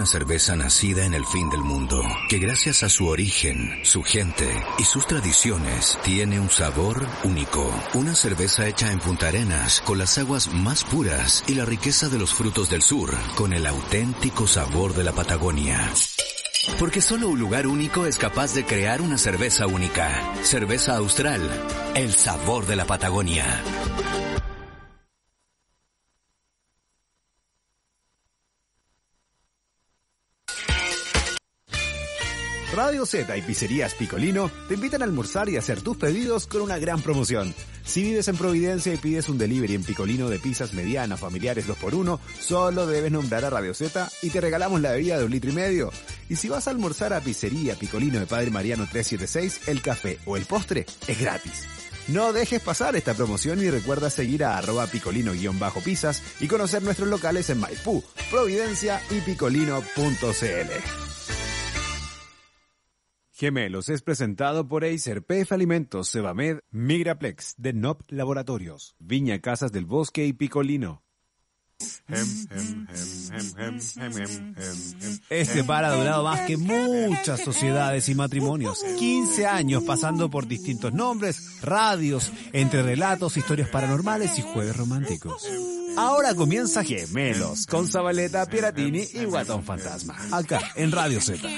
una cerveza nacida en el fin del mundo, que gracias a su origen, su gente y sus tradiciones tiene un sabor único. Una cerveza hecha en Punta Arenas con las aguas más puras y la riqueza de los frutos del sur, con el auténtico sabor de la Patagonia. Porque solo un lugar único es capaz de crear una cerveza única. Cerveza Austral, el sabor de la Patagonia. Radio Z y Pizzerías Picolino te invitan a almorzar y hacer tus pedidos con una gran promoción. Si vives en Providencia y pides un delivery en Picolino de pizzas medianas, familiares 2x1, solo debes nombrar a Radio Z y te regalamos la bebida de un litro y medio. Y si vas a almorzar a Pizzería Picolino de Padre Mariano 376, el café o el postre es gratis. No dejes pasar esta promoción y recuerda seguir a arroba picolino-pizzas y conocer nuestros locales en Maipú, Providencia y picolino.cl. Gemelos es presentado por Acer, PF Alimentos, Cebamed, Migraplex, de NOP Laboratorios, Viña Casas del Bosque y Picolino. Este par ha durado más que muchas sociedades y matrimonios. 15 años pasando por distintos nombres, radios, entre relatos, historias paranormales y jueves románticos. Ahora comienza Gemelos con Zabaleta, Piratini y Guatón Fantasma. Acá en Radio Z.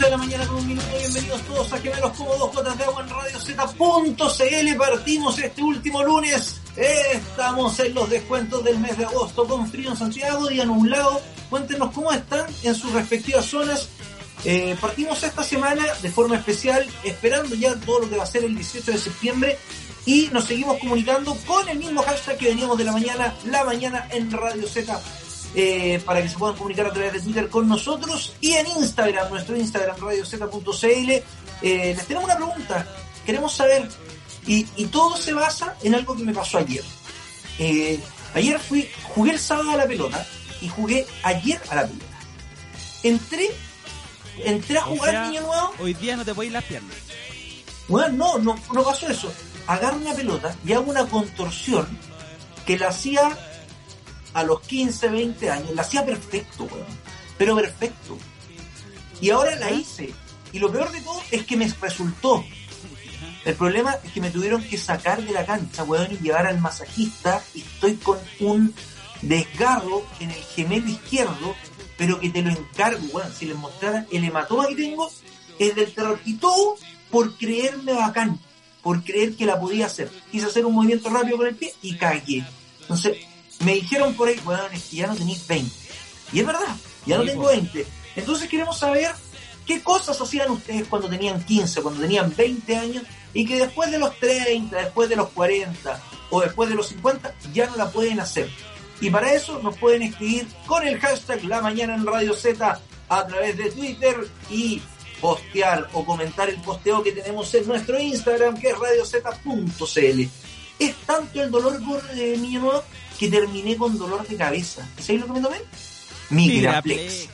de la mañana con un minuto, bienvenidos todos a Gemelos como dos gotas de agua en Radio Z.cl. Partimos este último lunes Estamos en los descuentos del mes de agosto con frío en Santiago y nublado. Cuéntenos cómo están en sus respectivas zonas. Eh, partimos esta semana de forma especial, esperando ya todo lo que va a ser el 18 de septiembre y nos seguimos comunicando con el mismo hashtag que veníamos de la mañana, la mañana en Radio Z, eh, para que se puedan comunicar a través de Twitter con nosotros y en Instagram, nuestro Instagram, radioz.cl. Eh, les tenemos una pregunta. Queremos saber y, todo se basa en algo que me pasó ayer. Eh, ayer fui, jugué el sábado a la pelota y jugué ayer a la pelota. Entré, entré a jugar niño nuevo. Hoy día no te voy las piernas. Bueno, no, no, no pasó eso. Agarro una pelota y hago una contorsión que la hacía a los 15, 20 años. La hacía perfecto, weón. Pero perfecto. Y ahora la hice. Y lo peor de todo es que me resultó. El problema es que me tuvieron que sacar de la cancha, weón, y llevar al masajista y estoy con un desgarro en el gemelo izquierdo, pero que te lo encargo, weón. Si les mostrara el hematoma que tengo, es del terror. Y todo por creerme bacán, por creer que la podía hacer. Quise hacer un movimiento rápido con el pie y cagué. Entonces, me dijeron por ahí, weón, es que ya no tenéis 20. Y es verdad, ya no tengo 20. Entonces queremos saber qué cosas hacían ustedes cuando tenían 15, cuando tenían 20 años y que después de los 30, después de los 40 o después de los 50 ya no la pueden hacer. Y para eso nos pueden escribir con el hashtag La Mañana en Radio Z a través de Twitter y postear o comentar el posteo que tenemos en nuestro Instagram que es radiozeta.cl. Es tanto el dolor eh, mi nuevo que terminé con dolor de cabeza. ¿Sabéis lo que me tomé? Migraplex.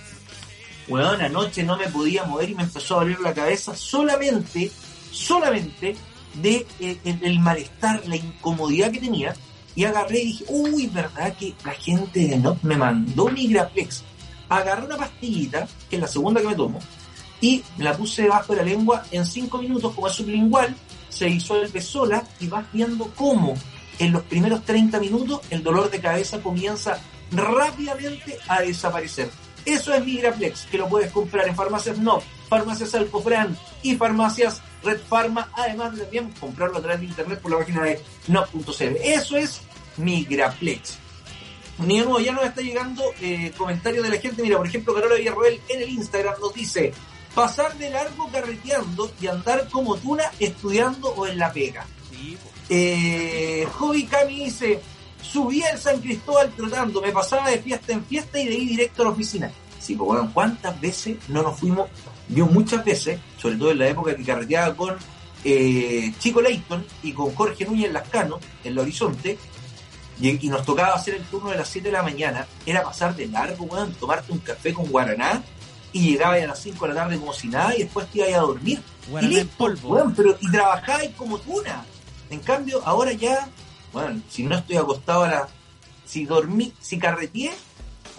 Bueno, anoche no me podía mover y me empezó a doler la cabeza solamente solamente de eh, el, malestar, la incomodidad que tenía, y agarré y dije, uy, ¿verdad que la gente de NOT me mandó Migraplex? Agarré una pastillita, que es la segunda que me tomo, y la puse debajo de la lengua en cinco minutos, como es sublingual, se disuelve sola y vas viendo cómo en los primeros 30 minutos el dolor de cabeza comienza rápidamente a desaparecer. Eso es Migraplex, que lo puedes comprar en farmacias NOT, farmacias Alcofran y farmacias Red Pharma, además de también comprarlo a través de internet por la página de no.cl. Eso es Migraplex. Ni nuevo, ya nos está llegando eh, comentarios de la gente. Mira, por ejemplo, Carola Villarroel en el Instagram nos dice: pasar de largo carreteando y andar como tuna estudiando o en la pega. Eh, Hobby Cami dice: subí al San Cristóbal trotando, me pasaba de fiesta en fiesta y de ahí directo a la oficina. Sí, pues bueno, ¿cuántas veces no nos fuimos vio muchas veces, sobre todo en la época que carreteaba con eh, Chico Leighton y con Jorge Núñez Lascano en el horizonte, y, y nos tocaba hacer el turno de las 7 de la mañana, era pasar de largo, weón, tomarte un café con guaraná y llegabas a las 5 de la tarde como si nada y después te ibas a dormir. Guaraná y en polvo. weón, pero, y trabajabas como tuna. En cambio, ahora ya, bueno, si no estoy acostado a la... Si dormí, si carreteé,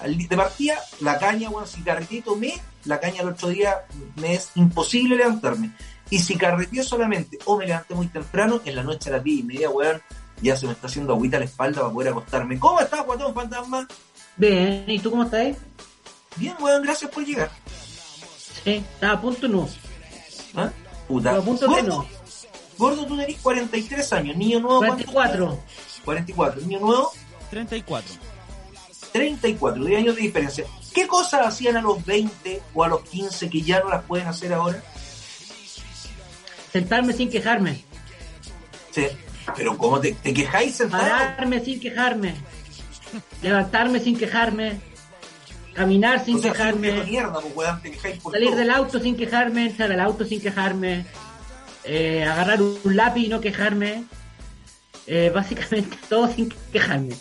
de partida, la caña, bueno, si carreteé tomé, la caña el otro día me es imposible levantarme. Y si carreteé solamente o me levanté muy temprano, en la noche a las 10 y media, weón, ya se me está haciendo agüita a la espalda para poder acostarme. ¿Cómo estás, guatón fantasma? Bien, ¿y tú cómo estás? Bien, weón, gracias por llegar. Sí, estaba a punto no. ¿Ah? Puta. A punto Gordo, no. Gordo, tú tenés 43 años, niño nuevo. ¿cuánto 44. tienes? 44, niño nuevo, 34. 34, 10 años de diferencia. ¿Qué cosas hacían a los 20 o a los 15 que ya no las pueden hacer ahora? Sentarme sin quejarme. Sí. Pero ¿cómo te, te quejáis sentado? Pararme sin quejarme. Levantarme sin quejarme. Caminar sin O sea, quejarme. de mierda, pues, te quejáis por Salir todo. del auto sin quejarme. Entrar al auto sin quejarme. eh, agarrar un, un lápiz y no quejarme. Eh, básicamente todo sin quejarme.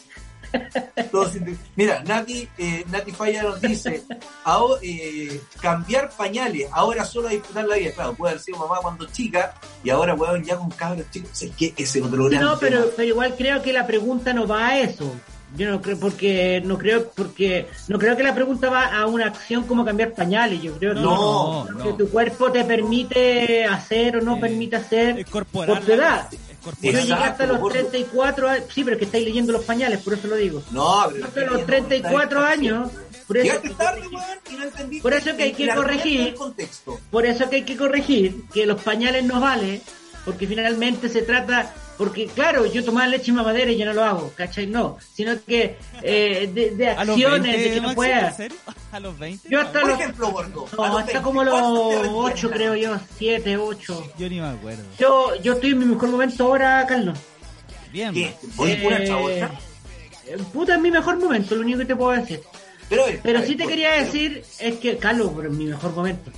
Mira, Nati, eh, Nati Falla nos dice, ahora, eh, cambiar pañales, ahora solo a disfrutar la vida. Claro, puede haber sido mamá cuando chica y ahora, weón, ya con cabros chicos. Es que ese otro gran No, pero, tema. pero igual creo que la pregunta no va a eso. Yo no creo porque no creo porque no creo que la pregunta va a una acción como cambiar pañales. Yo creo que, No, lo no. que tu cuerpo te permite hacer o no Eh, permite hacer corporal. por tu edad. Yo corporal. Exacto, llegué hasta los gordo. 34 años. Sí, pero que estáis leyendo los pañales, por eso lo digo. No, pero Hasta los 34 años. Por eso, tarde, y no entendiste. Por eso que hay que corregir. por eso que hay que corregir que los pañales no valen, porque finalmente se trata, porque claro, yo tomaba leche mamadera y ya no lo hago, ¿cachai? No, sino que eh, de, acciones, 20, de que no Maxi, pueda. ¿En serio? ¿A los 20? Yo hasta Por los, ejemplo, gordo. a no, los hasta 20, como los ¿cuánto te 8 arrepientes? creo yo, 7, 8. Yo ni me acuerdo. Yo, yo estoy en mi mejor momento ahora, Carlos. Bien. ¿Qué? ¿Voy Eh, Puta, es mi mejor momento, lo único que te puedo decir. Pero, Pero sí te quería pero- decir, es que, Carlos, pero en mi mejor momento.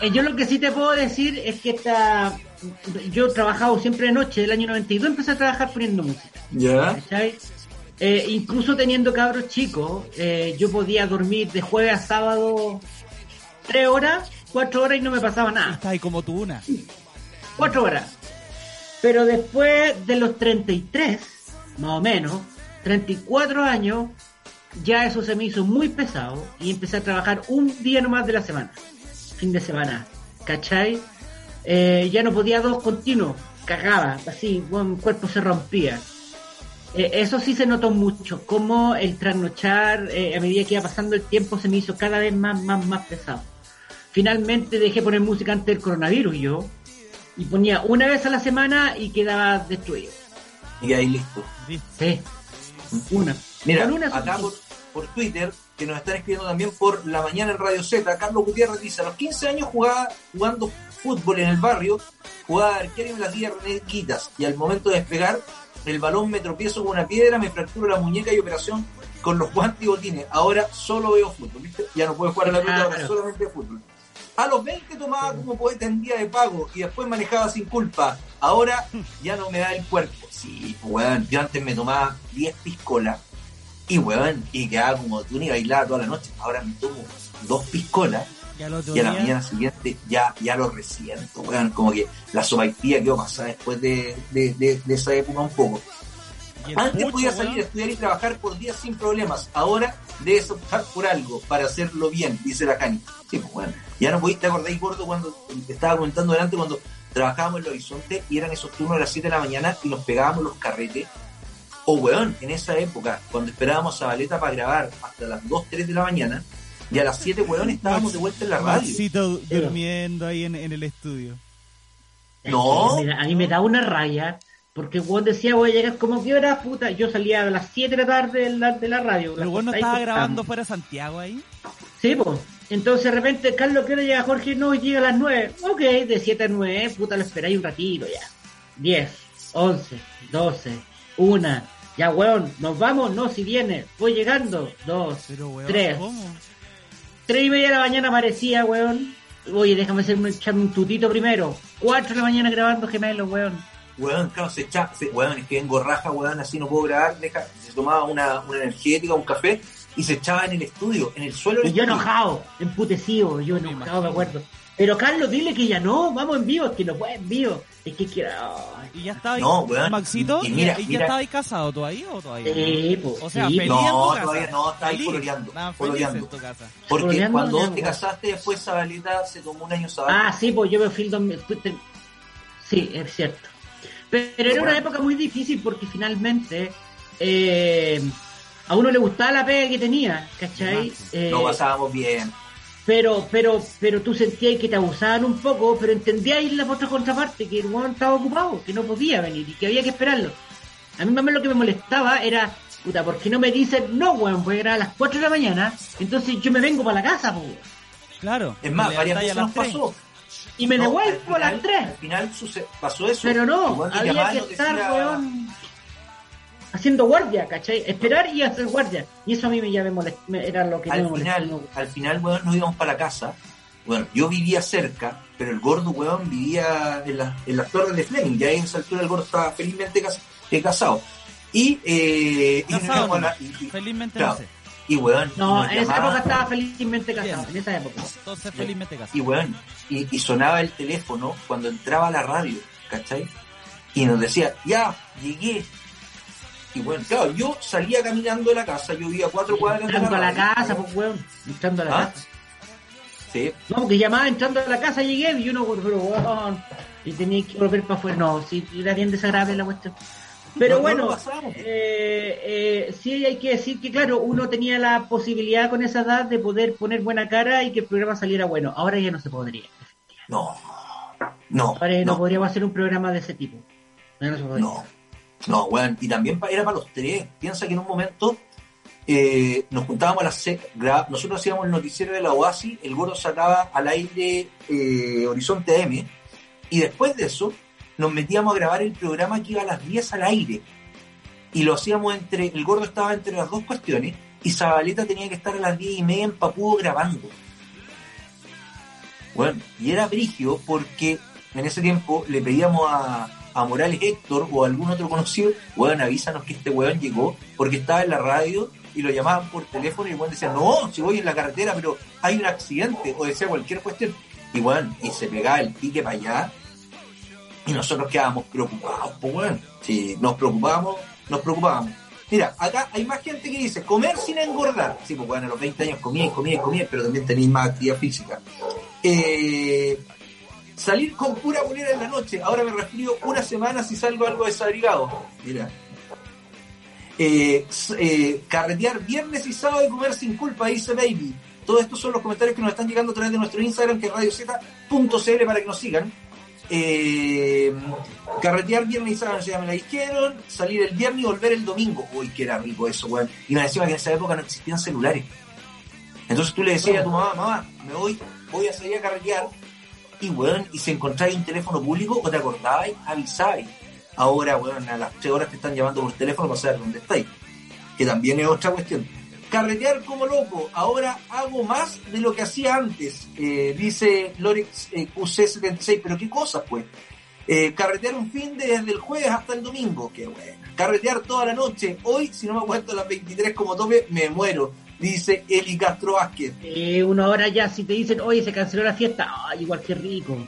Eh, yo lo que sí te puedo decir es que esta, yo he trabajado siempre de noche, del año 92 empecé a trabajar poniendo música. Ya. Eh, incluso teniendo cabros chicos, eh, yo podía dormir de jueves a sábado tres horas, cuatro horas y no me pasaba nada. Está ahí como tú una. Cuatro horas. Pero después de los 33, más o menos, 34 años, ya eso se me hizo muy pesado y empecé a trabajar un día nomás de la semana. Fin de semana. ¿Cachai? Eh, ya no podía dos continuos. Cagaba, así, bueno, mi cuerpo se rompía. Eh, eso sí se notó mucho, como el trasnochar, eh, a medida que iba pasando el tiempo, se me hizo cada vez más, más, más pesado. Finalmente dejé poner música antes del coronavirus yo, y ponía una vez a la semana y quedaba destruido. Y ahí listo. Sí. Una. Mira, una acá por, por Twitter, que nos están escribiendo también por la mañana en Radio Z, Carlos Gutiérrez dice, a los 15 años jugaba jugando fútbol en el barrio, jugaba de arquero y me la Quitas, y al momento de despegar, el balón me tropiezo con una piedra, me fracturo la muñeca y operación con los guantes y botines. Ahora solo veo fútbol, ¿viste? Ya no puedo jugar a la pelota, ahora solamente fútbol. A los 20 tomaba como poeta en día de pago y después manejaba sin culpa. Ahora ya no me da el cuerpo. Sí, pues, yo antes me tomaba 10 piscolas y weón, y quedaba como tú ni bailaba toda la noche. Ahora me tomo dos piscolas Y al otro y a la día. mañana siguiente ya, ya lo resiento, weón. Como que la sopaipilla quedó pasada después de, de, de- de esa época un poco. Antes podía salir a estudiar y trabajar por días sin problemas. Ahora debes optar por algo para hacerlo bien, dice la Cani. Sí, pues bueno. Ya no podéis, te acordáis, gordo, cuando te estaba comentando delante, cuando trabajábamos en el horizonte y eran esos turnos de las 7 de la mañana y nos pegábamos los carretes. O, weón, en esa época, cuando esperábamos a Valeta para grabar hasta las 2, 3 de la mañana, y a las 7, weón, estábamos de vuelta en la radio. Maxito durmiendo ahí en, en el estudio. No. Da- a mí me da una raya, porque vos decía voy a llegar como que hora, puta. Yo salía a las 7 de la tarde de la, de la radio. Pero vos no estaba grabando fuera de Santiago ahí. Sí, pues. Entonces de repente, Carlos, ¿qué hora llega Jorge? No, llega a las 9. Ok, de 7 a 9, puta, lo esperáis un ratito ya. 10, 11, 12, 1. Ya, weón, nos vamos, no, si viene. Voy llegando. 2, Pero weón, 3. ¿cómo? 3 y media de la mañana aparecía, weón. Oye, déjame hacerme, echarme un tutito primero. 4 de la mañana grabando gemelos, weón. weón, claro, se echaba, se, weón, es que vengo raja, weón, así no puedo grabar, deja, se tomaba una, una energética, un café, y se echaba en el estudio, en el suelo Y yo estudio. enojado, emputecido, yo enojado, me acuerdo. Pero Carlos, dile que ya no, vamos en vivo, es que no puede en vivo. Es que quiero. ay, Y ya estaba ahí, No, weón, Maxito, y- y y, mira, y ya mira. estaba ahí casado todavía o todavía? Sí, pues, O sea, sí, feliz pues. en tu No, casa. todavía no, está ahí pololeando, Estaban pololeando. felices en tu casa. Porque Pololeando, cuando vos te weón. casaste, después Zabaleta se tomó un año sabático. Ah, sí, pues yo me fui el 2000, fui- te- Sí, es cierto. Pero era una Bueno. época muy difícil porque finalmente eh, a uno le gustaba la pega que tenía, ¿cachai? Eh, Lo pasábamos bien. Pero, pero, pero tú sentías que te abusaban un poco, pero entendíais la otra contraparte, que el weón estaba ocupado, que no podía venir y que había que esperarlo. A mí más lo que me molestaba era, puta, ¿por qué no me dicen, no, weón, voy a grabar a las 4 de la mañana, entonces yo me vengo para la casa, weón, Claro. Es más, varias veces a nos pasó. y me No, devuelvo a al las final- 3. Al final pasó eso. Pero no, había que estar, decía- weón, haciendo guardia, ¿cachai? Esperar y hacer guardia. Y eso a mí me, ya me molest- me- era lo que me Al final, al final, weón, nos íbamos para la casa. Bueno, yo vivía cerca, pero el gordo, weón, vivía en, la- en las torres de Fleming. Ya en esa altura el gordo estaba felizmente cas- eh, casado. Y, eh, y, nos Casado la- y- y- Felizmente claro. no sé. y, weón, No, en esa época estaba felizmente casado, Bien. en esa época. Entonces felizmente casado. y weón, y, y sonaba el teléfono cuando entraba a la radio, ¿cachai? Y nos decía, ya, llegué. Y bueno, claro, yo salía caminando de la casa, yo vivía cuatro cuadras de la a la casa, ¿no? pues, weón. Entrando a la ¿Ah? casa. Sí, No, porque llamaba entrando a la casa, llegué y uno, pero weón. Y tenía que volver para afuera. No, sí, era bien desagradable la cuestión. Pero No, no bueno, pasamos. eh, eh, sí hay que decir que, claro, uno tenía la posibilidad con esa edad de poder poner buena cara y que el programa saliera bueno. Ahora ya no se podría. no, no, Ahora ya no, no, podríamos hacer un programa de ese tipo. No se podría. No, weón, y también era para los tres. Piensa que en un momento eh, nos juntábamos a las nosotros hacíamos el noticiero de la Oasis, el gordo sacaba al aire eh, Horizonte M, y después de eso nos metíamos a grabar el programa que iba a las 10 al aire. Y lo hacíamos entre, el gordo estaba entre las dos cuestiones, y Zabaleta tenía que estar a las 10 y media en Papudo grabando. Bueno, y era brigio porque en ese tiempo le pedíamos a, a Morales Héctor o a algún otro conocido, weón, avísanos que este weón llegó porque estaba en la radio y lo llamaban por teléfono y el weón decía, no, si voy en la carretera, pero hay un accidente o decía cualquier cuestión. Y weón, y se pegaba el pique para allá y nosotros quedábamos preocupados, pues weón. Si nos preocupábamos, nos preocupábamos. Mira, acá hay más gente que dice comer sin engordar. Sí, pues bueno, a los 20 años comía y comía pero también tenéis más actividad física. Eh, salir con pura bolera en la noche. Ahora me resfrío una semana si salgo algo desabrigado. Mira. Eh, eh, carretear viernes y sábado y comer sin culpa, dice Baby. Todos estos son los comentarios que nos están llegando a través de nuestro Instagram, que es radiozeta.cl para que nos sigan. Eh, carretear viernes y sábado, ya me la dijeron. Salir el viernes y volver el domingo. Uy, que era rico eso, weón. Y me decía que en esa época no existían celulares. Entonces tú le decías a tu mamá, mamá, me voy, voy a salir a carretear. Y weón, y si encontráis un teléfono público o te acordabais, avisáis. Ahora, weón, a las 3 horas te están llamando por teléfono para saber dónde estáis. Que también es otra cuestión. Carretear como loco. Ahora hago más de lo que hacía antes. Eh, dice Lorex eh, QC76. Pero qué cosas, pues. Eh, carretear un fin de desde el jueves hasta el domingo. Qué bueno. Carretear toda la noche. Hoy, si no me aguanto a las 23 como tope, me muero. Dice Eli Castro Vázquez. Eh, una hora ya, si te dicen, oye, se canceló la fiesta, ay, igual que rico.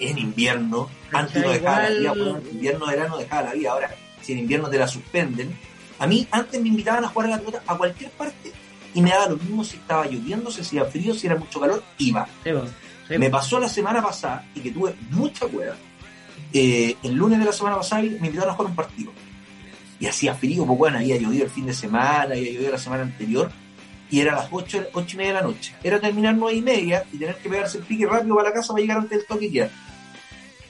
En invierno, antes no dejaba la vida, igual- weón. invierno, verano dejaba la vida. Ahora, si en invierno te la suspenden. A mí, antes me invitaban a jugar a la pelota a cualquier parte y me daba lo mismo si estaba lloviendo, si hacía frío, si era mucho calor, iba. Sí, po, sí, Me pasó la semana pasada y que tuve mucha cueva. Eh, el lunes de la semana pasada me invitaron a jugar un partido. Y hacía frío, pues bueno, había llovido el fin de semana, había llovido la semana anterior. Y era a las 8, ocho y media de la noche. Era terminar nueve y media y tener que pegarse el pique rápido para la casa para llegar antes del toque y quedar.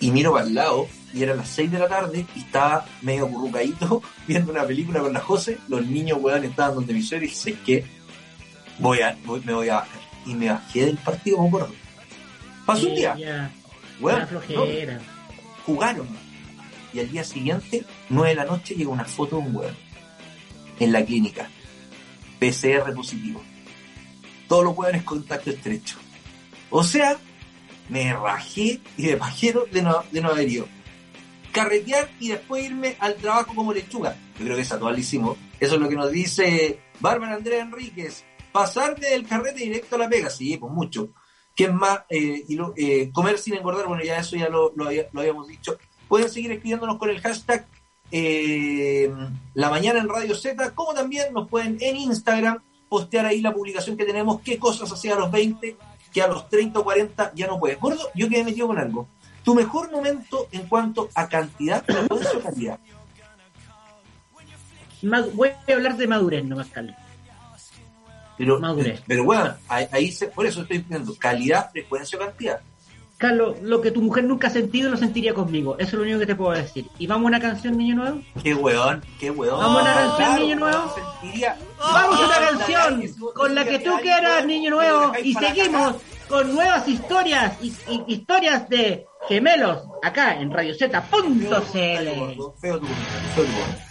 Y miro para el lado y era las 6 de la tarde y estaba medio currucadito viendo una película con la José. Los niños, weón, estaban donde mi suegro y dije, que voy a, voy- me voy a bajar. Y me bajé del partido, me acuerdo. Pasó un día. ya, Weón, ya flojera. no, jugaron. Y al día siguiente, 9 de la noche, llega una foto de un weón en la clínica. PCR positivo. Todos los weones contacto estrecho. O sea, me rajé y de pajero de no, de haber ido. carretear y después irme al trabajo como lechuga. Yo creo que esa toda. Eso es lo que nos dice Bárbara Andrea Enríquez. Pasar del carrete directo a la pega, sí, pues mucho. ¿Quién más? Eh, y eh, comer sin engordar, bueno, ya eso ya lo, lo lo habíamos dicho. Pueden seguir escribiéndonos con el hashtag eh, La Mañana en Radio Z, como también nos pueden en Instagram postear ahí la publicación que tenemos, qué cosas hacía a los 20, que a los 30 o 40 ya no puedes. Gordo, yo quedé metido con algo. Tu mejor momento en cuanto a cantidad, frecuencia o calidad. Voy a hablar de madurez, no más Carlos. Pero, Madurez. pero bueno, ahí, ahí se, por eso estoy diciendo calidad, frecuencia o cantidad. Carlos, lo que tu mujer nunca ha sentido lo sentiría conmigo. Eso es lo único que te puedo decir. ¿Y vamos a una canción, niño nuevo? Qué weón, qué weón. Vamos a una canción, Claro, niño nuevo. sentiría- Vamos a una Ah, canción con la que tú quieras, niño nuevo. Y seguimos con nuevas historias y, y- historias de gemelos acá en gordo, Feo tu feo tu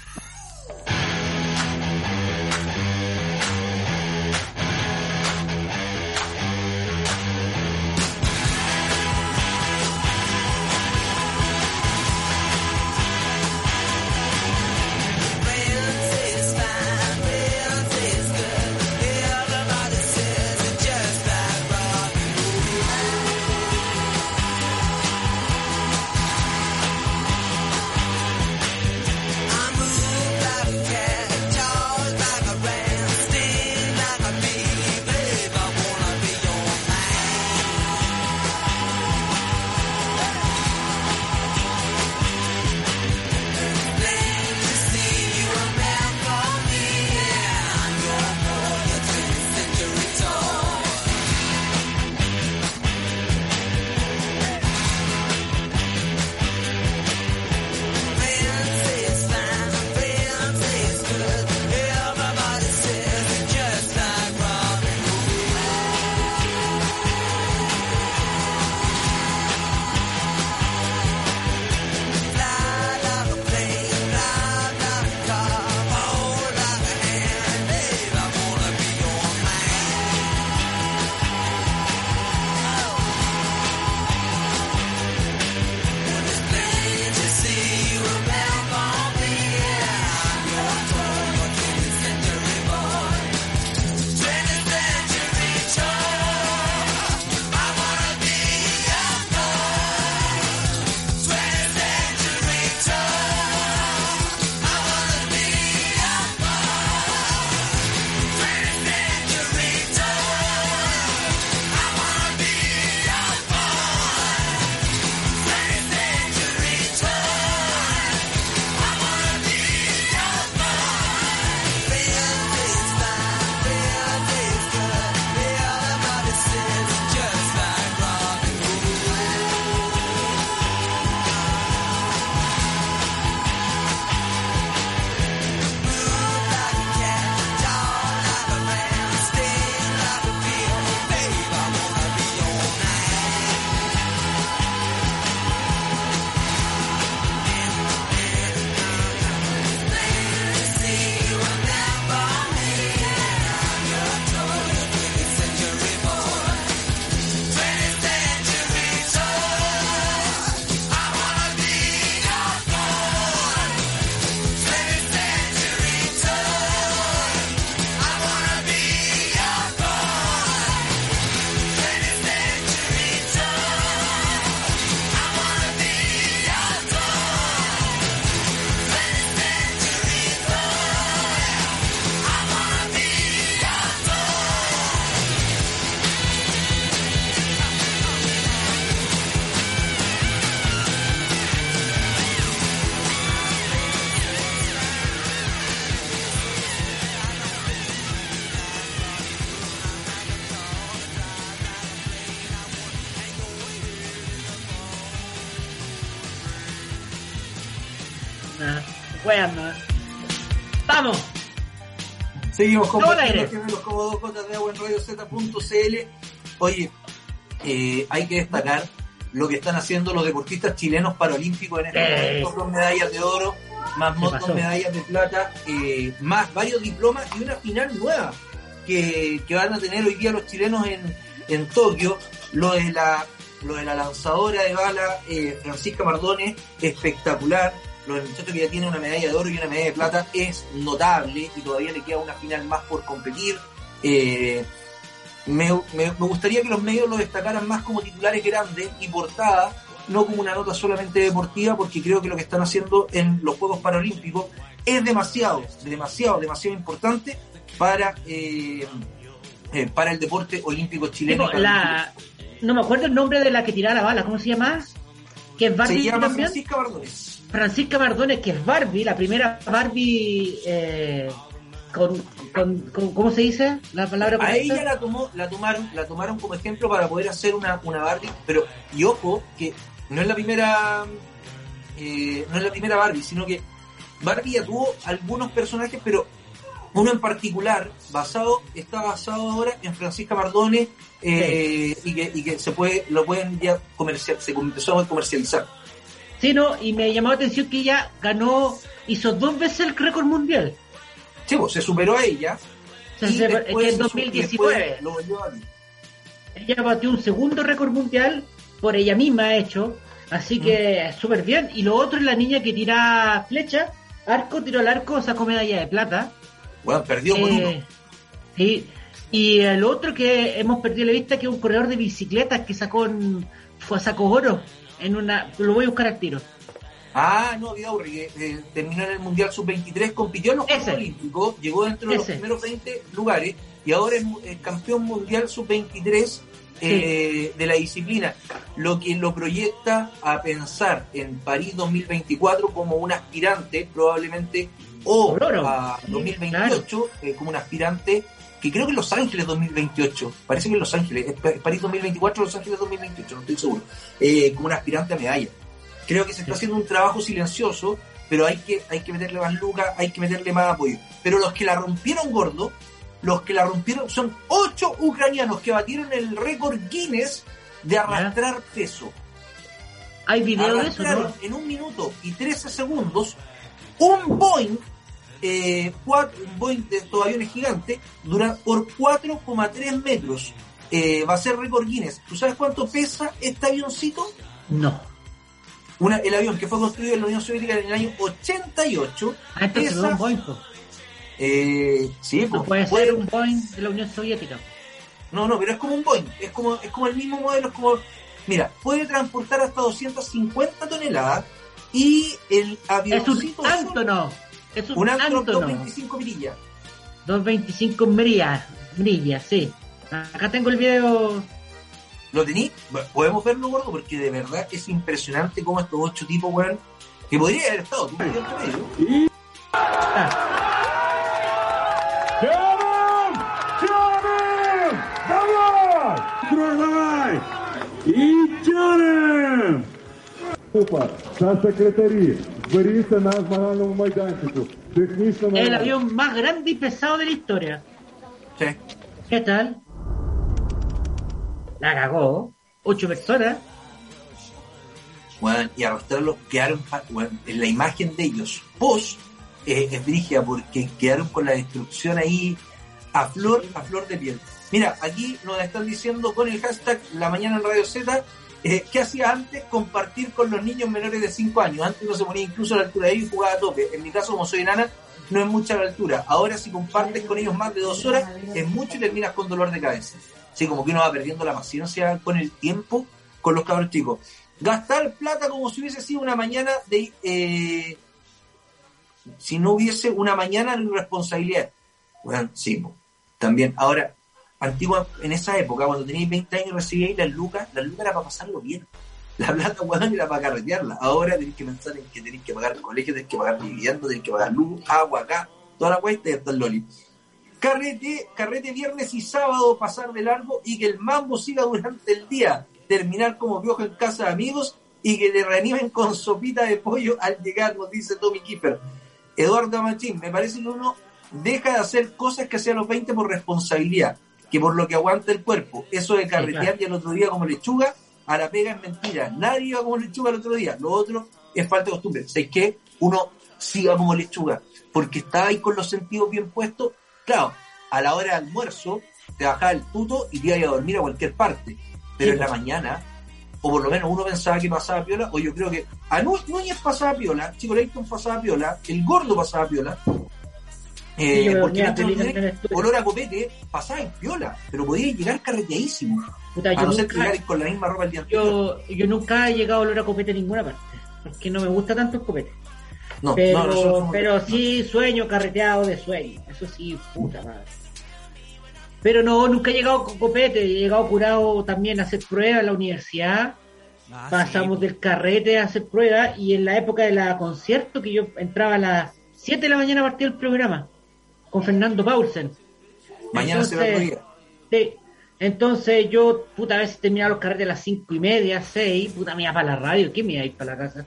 Seguimos al aire. los gemelos como dos gotas de agua en radiozeta.cl. Oye, eh, hay que destacar lo que están haciendo los deportistas chilenos paralímpicos en este Eh. momento, dos medallas de oro, más ¿Qué dos pasó? medallas de plata, eh, más varios diplomas y una final nueva que, que van a tener hoy día los chilenos en, en Tokio. Lo de la lo de la lanzadora de bala, eh, Francisca Mardones, espectacular. Lo del muchacho que ya tiene una medalla de oro y una medalla de plata es notable y todavía le queda una final más por competir. Eh, me, me- me gustaría que los medios lo destacaran más como titulares grandes y portada, no como una nota solamente deportiva, porque creo que lo que están haciendo en los Juegos Paralímpicos es demasiado, demasiado, demasiado importante para, eh, eh, para el deporte olímpico chileno. la, no me acuerdo el nombre de la que tiraba la bala, ¿cómo se llama? Que es Se llama también. Francisca Bardones. Francisca Mardones, que es Barbie, la primera Barbie eh, con, con, con- ¿cómo se dice la palabra A ella la tomó, la tomaron, la tomaron como ejemplo para poder hacer una, una Barbie, pero y ojo que no es la primera eh, no es la primera Barbie, sino que Barbie ya tuvo algunos personajes, pero uno en particular basado está basado ahora en Francisca Mardones eh, y, que, y que se puede lo pueden ya comercial se empezó a comercializar. Sí, no, y me llamó la atención que ella ganó, hizo dos veces el récord mundial. Sí, pues, se superó a ella. O sea, y se- es después en se su- 2019 después lo volvió a ella batió un segundo récord mundial por ella misma hecho, así que súper bien. Y lo otro es la niña que tira flecha, arco, tiró al arco, sacó medalla de plata. Bueno, perdió por Eh, uno. sí. Y el otro que hemos perdido la vista, que es un corredor de bicicletas que sacó en, fue, sacó oro en una. Lo voy a buscar al tiro. Ah, no, Vidaurri, eh, terminó en el Mundial Sub-23, compitió en los Juegos. Olímpicos, llegó dentro de los primeros 20 lugares y ahora es es campeón mundial Sub-23 eh, de la disciplina, lo que lo proyecta a pensar en París 2024 como un aspirante, probablemente, o a 2028 eh, como un aspirante, que creo que Los Ángeles 2028, parece que en Los Ángeles, es Pa- es París 2024, Los Ángeles 2028, no estoy seguro, eh, como un aspirante a medalla. Creo que se está haciendo un trabajo silencioso, pero hay que, hay que meterle más lucas, hay que meterle más apoyo. Pero los que la rompieron gordo, los que la rompieron son ocho ucranianos que batieron el récord Guinness de arrastrar peso. Hay video de eso, Arrastraron ¿no? en un minuto y 13 segundos un Boeing, eh, cuatro- un Boeing de estos aviones gigantes, dura por 4,3 metros. Eh, va a ser récord Guinness. ¿Tú sabes cuánto pesa este avioncito? No. Una- el avión que fue construido en la Unión Soviética en el año 88. Ah, entonces pesa- es un Boeing. eh, sí, No pues, puede puede- ser un Boeing de la Unión Soviética. No, no, pero es como un Boeing. Es como, es como el mismo modelo. Es como, mira, puede transportar hasta 250 toneladas y el Es avioncito un Antonov. Es un, un antro 225 mirillas. 225 mirillas, sí. Acá tengo el video. ¿Lo tení? Podemos verlo, gordo, porque de verdad es impresionante cómo estos ocho tipos, weón, que podría haber estado tú, medio. Ah. Eat Johnny! Desculpa, da secretaria. El avión más grande y pesado de la historia. Sí. ¿Qué tal? La cagó. Ocho personas. Y arrastraron, quedaron bueno, en la imagen de ellos post eh, es brigia porque quedaron con la destrucción ahí a flor, a flor de piel. Mira, aquí nos están diciendo con el hashtag La Mañana en Radio Z eh, ¿qué hacía antes? Compartir con los niños menores de 5 años. Antes no se ponía incluso a la altura de ellos y jugaba a tope. En mi caso, como soy enana, no es mucha la altura. Ahora si compartes con ellos más de dos horas, es mucho y terminas con dolor de cabeza. Sí, como que uno va perdiendo la paciencia con el tiempo con los cabros chicos. Gastar plata como si hubiese sido una mañana de... eh, si no hubiese una mañana de irresponsabilidad. Bueno, sí, también. Ahora, antigua, en esa época, cuando teníais 20 años y recibíais las lucas, las lucas era para pasarlo bien. La plata, weón, era para carretearla. Ahora tenéis que pensar en que tenéis que pagar el colegio, tenéis que pagar vivienda, tenéis que pagar luz, agua acá, toda la cuesta y hasta el loli. Carrete, carrete viernes y sábado pasar de largo y que el mambo siga durante el día. Terminar como piojo en casa de amigos y que le reanimen con sopita de pollo al llegar, nos dice Tommy Kiefer. Eduardo Machín, me parece que uno deja de hacer cosas que hacía los 20 por responsabilidad, que por lo que aguanta el cuerpo. Eso de carretear claro. y al otro día como lechuga, a la pega es mentira. Nadie iba como lechuga el otro día. Lo otro es falta de costumbre. ¿Sabes qué? Uno siga como lechuga, porque está ahí con los sentidos bien puestos. Claro, a la hora de almuerzo te bajaba el tuto y te ibas a dormir a cualquier parte. Pero Sí, en la pues. mañana o por lo menos uno pensaba que pasaba piola, o yo creo que a Nú- Núñez pasaba piola, Chico Leighton pasaba piola, el gordo pasaba piola. Eh, en olor a copete, pasaba en piola, pero podía llegar carreteadísimo. Puta, A yo no ser que nunca, con la misma ropa el día anterior. yo, yo nunca he llegado a olor a copete en ninguna parte. Porque no me gusta tanto el copete. No, Pero, no, somos- pero sí sueño carreteado de sueño. Eso sí, puta madre. Pero no, nunca he llegado con copete. He llegado curado también a hacer pruebas en la universidad. Ah, Pasamos sí. del carrete a hacer pruebas. Y en la época de la concierto, que yo entraba a las 7 de la mañana a partir del programa. Con Fernando Paulsen. Mañana se va otro día. Sí. Entonces yo, puta, a veces terminaba los carretes a las cinco y media, seis, puta, me iba para la radio, ¿qué me iba a ir para la casa?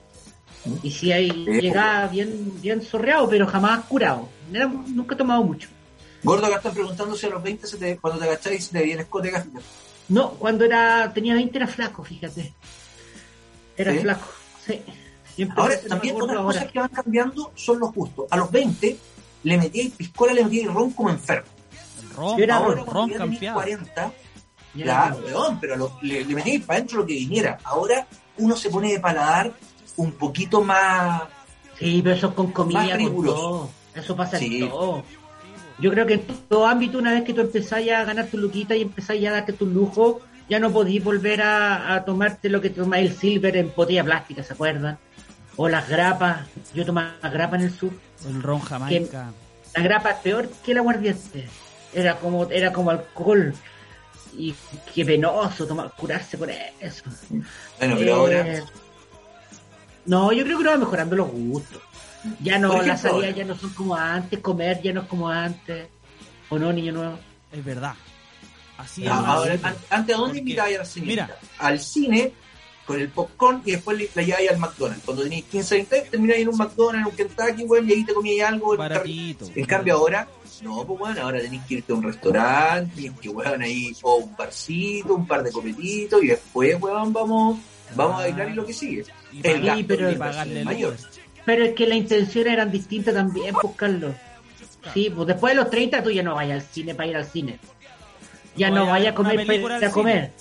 Y si ahí Sí, llegaba bien, bien sorreado, pero jamás curado. Era- nunca he tomado mucho. Gordo, acá están preguntando si a los 20 se te, cuando te agacháis te viene escote. No, cuando era tenía 20 era flaco, fíjate. Era ¿Sí? flaco, sí. Siempre Ahora, también otras ahora. cosas que van cambiando son los gustos. A los 20 le metíais piscola, le metíais ron como enfermo. Ron, Yo era ron, Ahora, ron cuando ya tenéis campeado. 40, Ya, claro, weón, pero lo- le, le metíais para adentro lo que viniera. Ahora uno se pone de paladar un poquito más... Sí, pero eso es con comida, Más con todo. Eso pasa Sí. en todo. Yo creo que en todo ámbito, una vez que tú empezás ya a ganar tu luquita y empezás ya a darte tu lujo, ya no podís volver a, a tomarte lo que tomaba el silver en botella plástica, ¿se acuerdan? O las grapas. Yo tomaba grapa en el sur. El ron jamaica. La grapa es peor que el aguardiente. Era como, era como alcohol. Y qué penoso tomar, curarse por eso. Bueno, pero Eh, ahora... No, yo creo que no va mejorando los gustos. Ya no, las salidas ya no son como antes, comer ya no es como antes. ¿O no, niño nuevo? Es verdad. Así Ah, es. ahora, ¿a dónde Porque, invitabais a la señorita? mira. Al cine, con el popcorn, y después le- la lleváis al McDonald's. Cuando tenéis 15, 20, termináis en un McDonald's, en un Kentucky, weón, y ahí te comíais algo. Baratito. En cambio ahora, no, pues bueno, ahora tenéis que irte a un restaurante, tenéis que, weón, ahí, o un barcito, un par de copetitos, y después, weón, vamos, vamos a bailar y lo que sigue. Y El pagar- gasto pero- y pagarle el mayor. Pero es que las intenciones eran distintas también, pues, Carlos. Sí, pues después de los 30 tú ya no vayas al cine para ir al cine. Ya no vaya vayas a comer para ir a comer.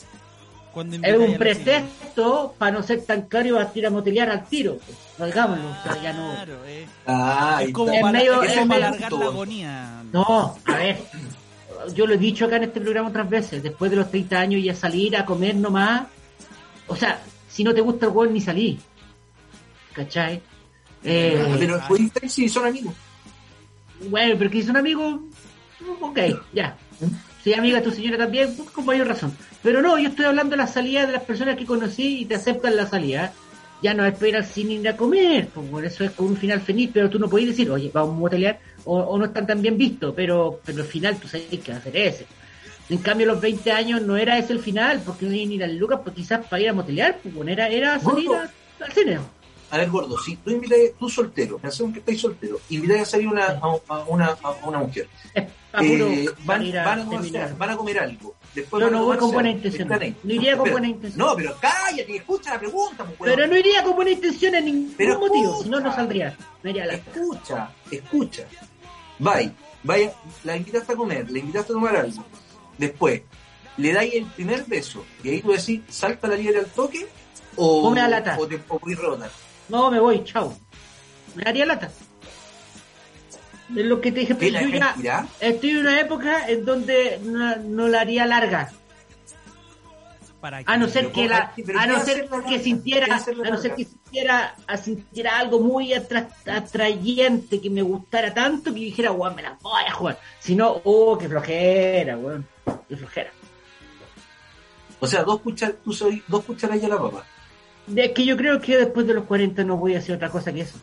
Cuando Es un pretexto para no ser tan caro y vas a motelear al tiro. Salgámoslo, o sea, ya no. Claro, eh. Ah, Es como para, medio- es para alargar la agonía. No, a ver, yo lo he dicho acá en este programa otras veces, después de los 30 años ya salir a comer nomás, o sea, si no te gusta el gol ni salí, ¿cachai? Eh, Pero si son amigos. bueno, pero que es un amigo, ok, ya. Si amiga tu señora también, pues, con mayor razón. Pero no, yo estoy hablando de la salida de las personas que conocí y te aceptan la salida. Ya no es para ir a comer, pues por eso es con un final feliz, pero tú no podés decir, oye, vamos a motelear, o, o no están tan bien vistos, pero, pero el final tú sabes que va a ser ese. En cambio, los 20 años no era ese el final, porque no iba a ir al Lucas, pues quizás para ir a motelear, pues bueno, era, era salir Gordo. a- al cine. A ver, gordo, si tú invitas, tú soltero, pensemos que estáis soltero, invitáis a salir una, a, a una, a una mujer. Puro Eh, van, van, a comer, van a comer algo. Después a no voy con tomarse buena algo. intención. Están ahí. No iría con Pero- buena intención. No, pero cállate, escucha la pregunta, pues. Pero no iría con buena intención en ningún Pero motivo, si no, no saldría. Me iría a la... Escucha, escucha. Vaya, vaya, la invitaste a comer, le invitaste a tomar algo. Después, le dais el primer beso y ahí tú decís, salta la liebre al toque o, Come a lata. o te o voy a rebotar. No, me voy, chao. Me haría lata. Es lo que te dije, ¿Qué pero yo ya estoy en una época en donde no, no la haría larga. Para A no que- ser que la, a ¿qué no ser que larga? sintiera, ¿Qué va a no ser que sintiera, a sintiera algo muy atra- atrayente, que me gustara tanto que dijera, weón, me la voy a jugar. Si no, oh, qué flojera, weón, qué flojera. O sea, dos, cuchar, tú soy dos cucharadas a la papa. Es que yo creo que después de los 40 no voy a hacer otra cosa que eso.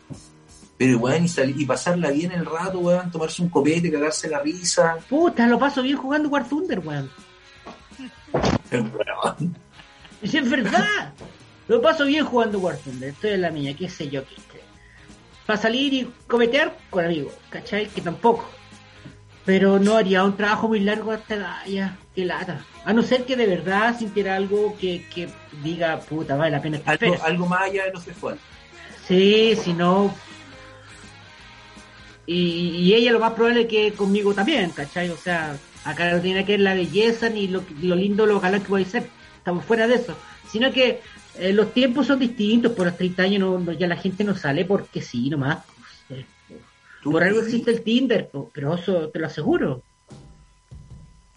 Pero, weón, y, salir, y pasarla bien el rato, weón, tomarse un copete, cagarse la risa. Puta, lo paso bien jugando War Thunder, weón. Es verdad. Lo paso bien jugando War Thunder. Estoy en la mía, qué sé yo. qué Para salir y cometear con amigos, ¿cachai? Que tampoco. Pero no haría un trabajo muy largo hasta ya, qué lata. A no ser que de verdad sintiera algo que, que diga, puta, vale la pena Algo, algo más allá de lo sexual. Sí, si no. Y, y ella lo más probable es que conmigo también, ¿cachai? O sea, acá no tiene que ver la belleza ni lo, lo lindo, lo galán que puede ser. Estamos fuera de eso. Sino que Eh, los tiempos son distintos, por los 30 años no, no- ya la gente no sale porque sí, nomás. pues, eh, ¿Tú Por algo existe el Tinder, pero eso te lo aseguro.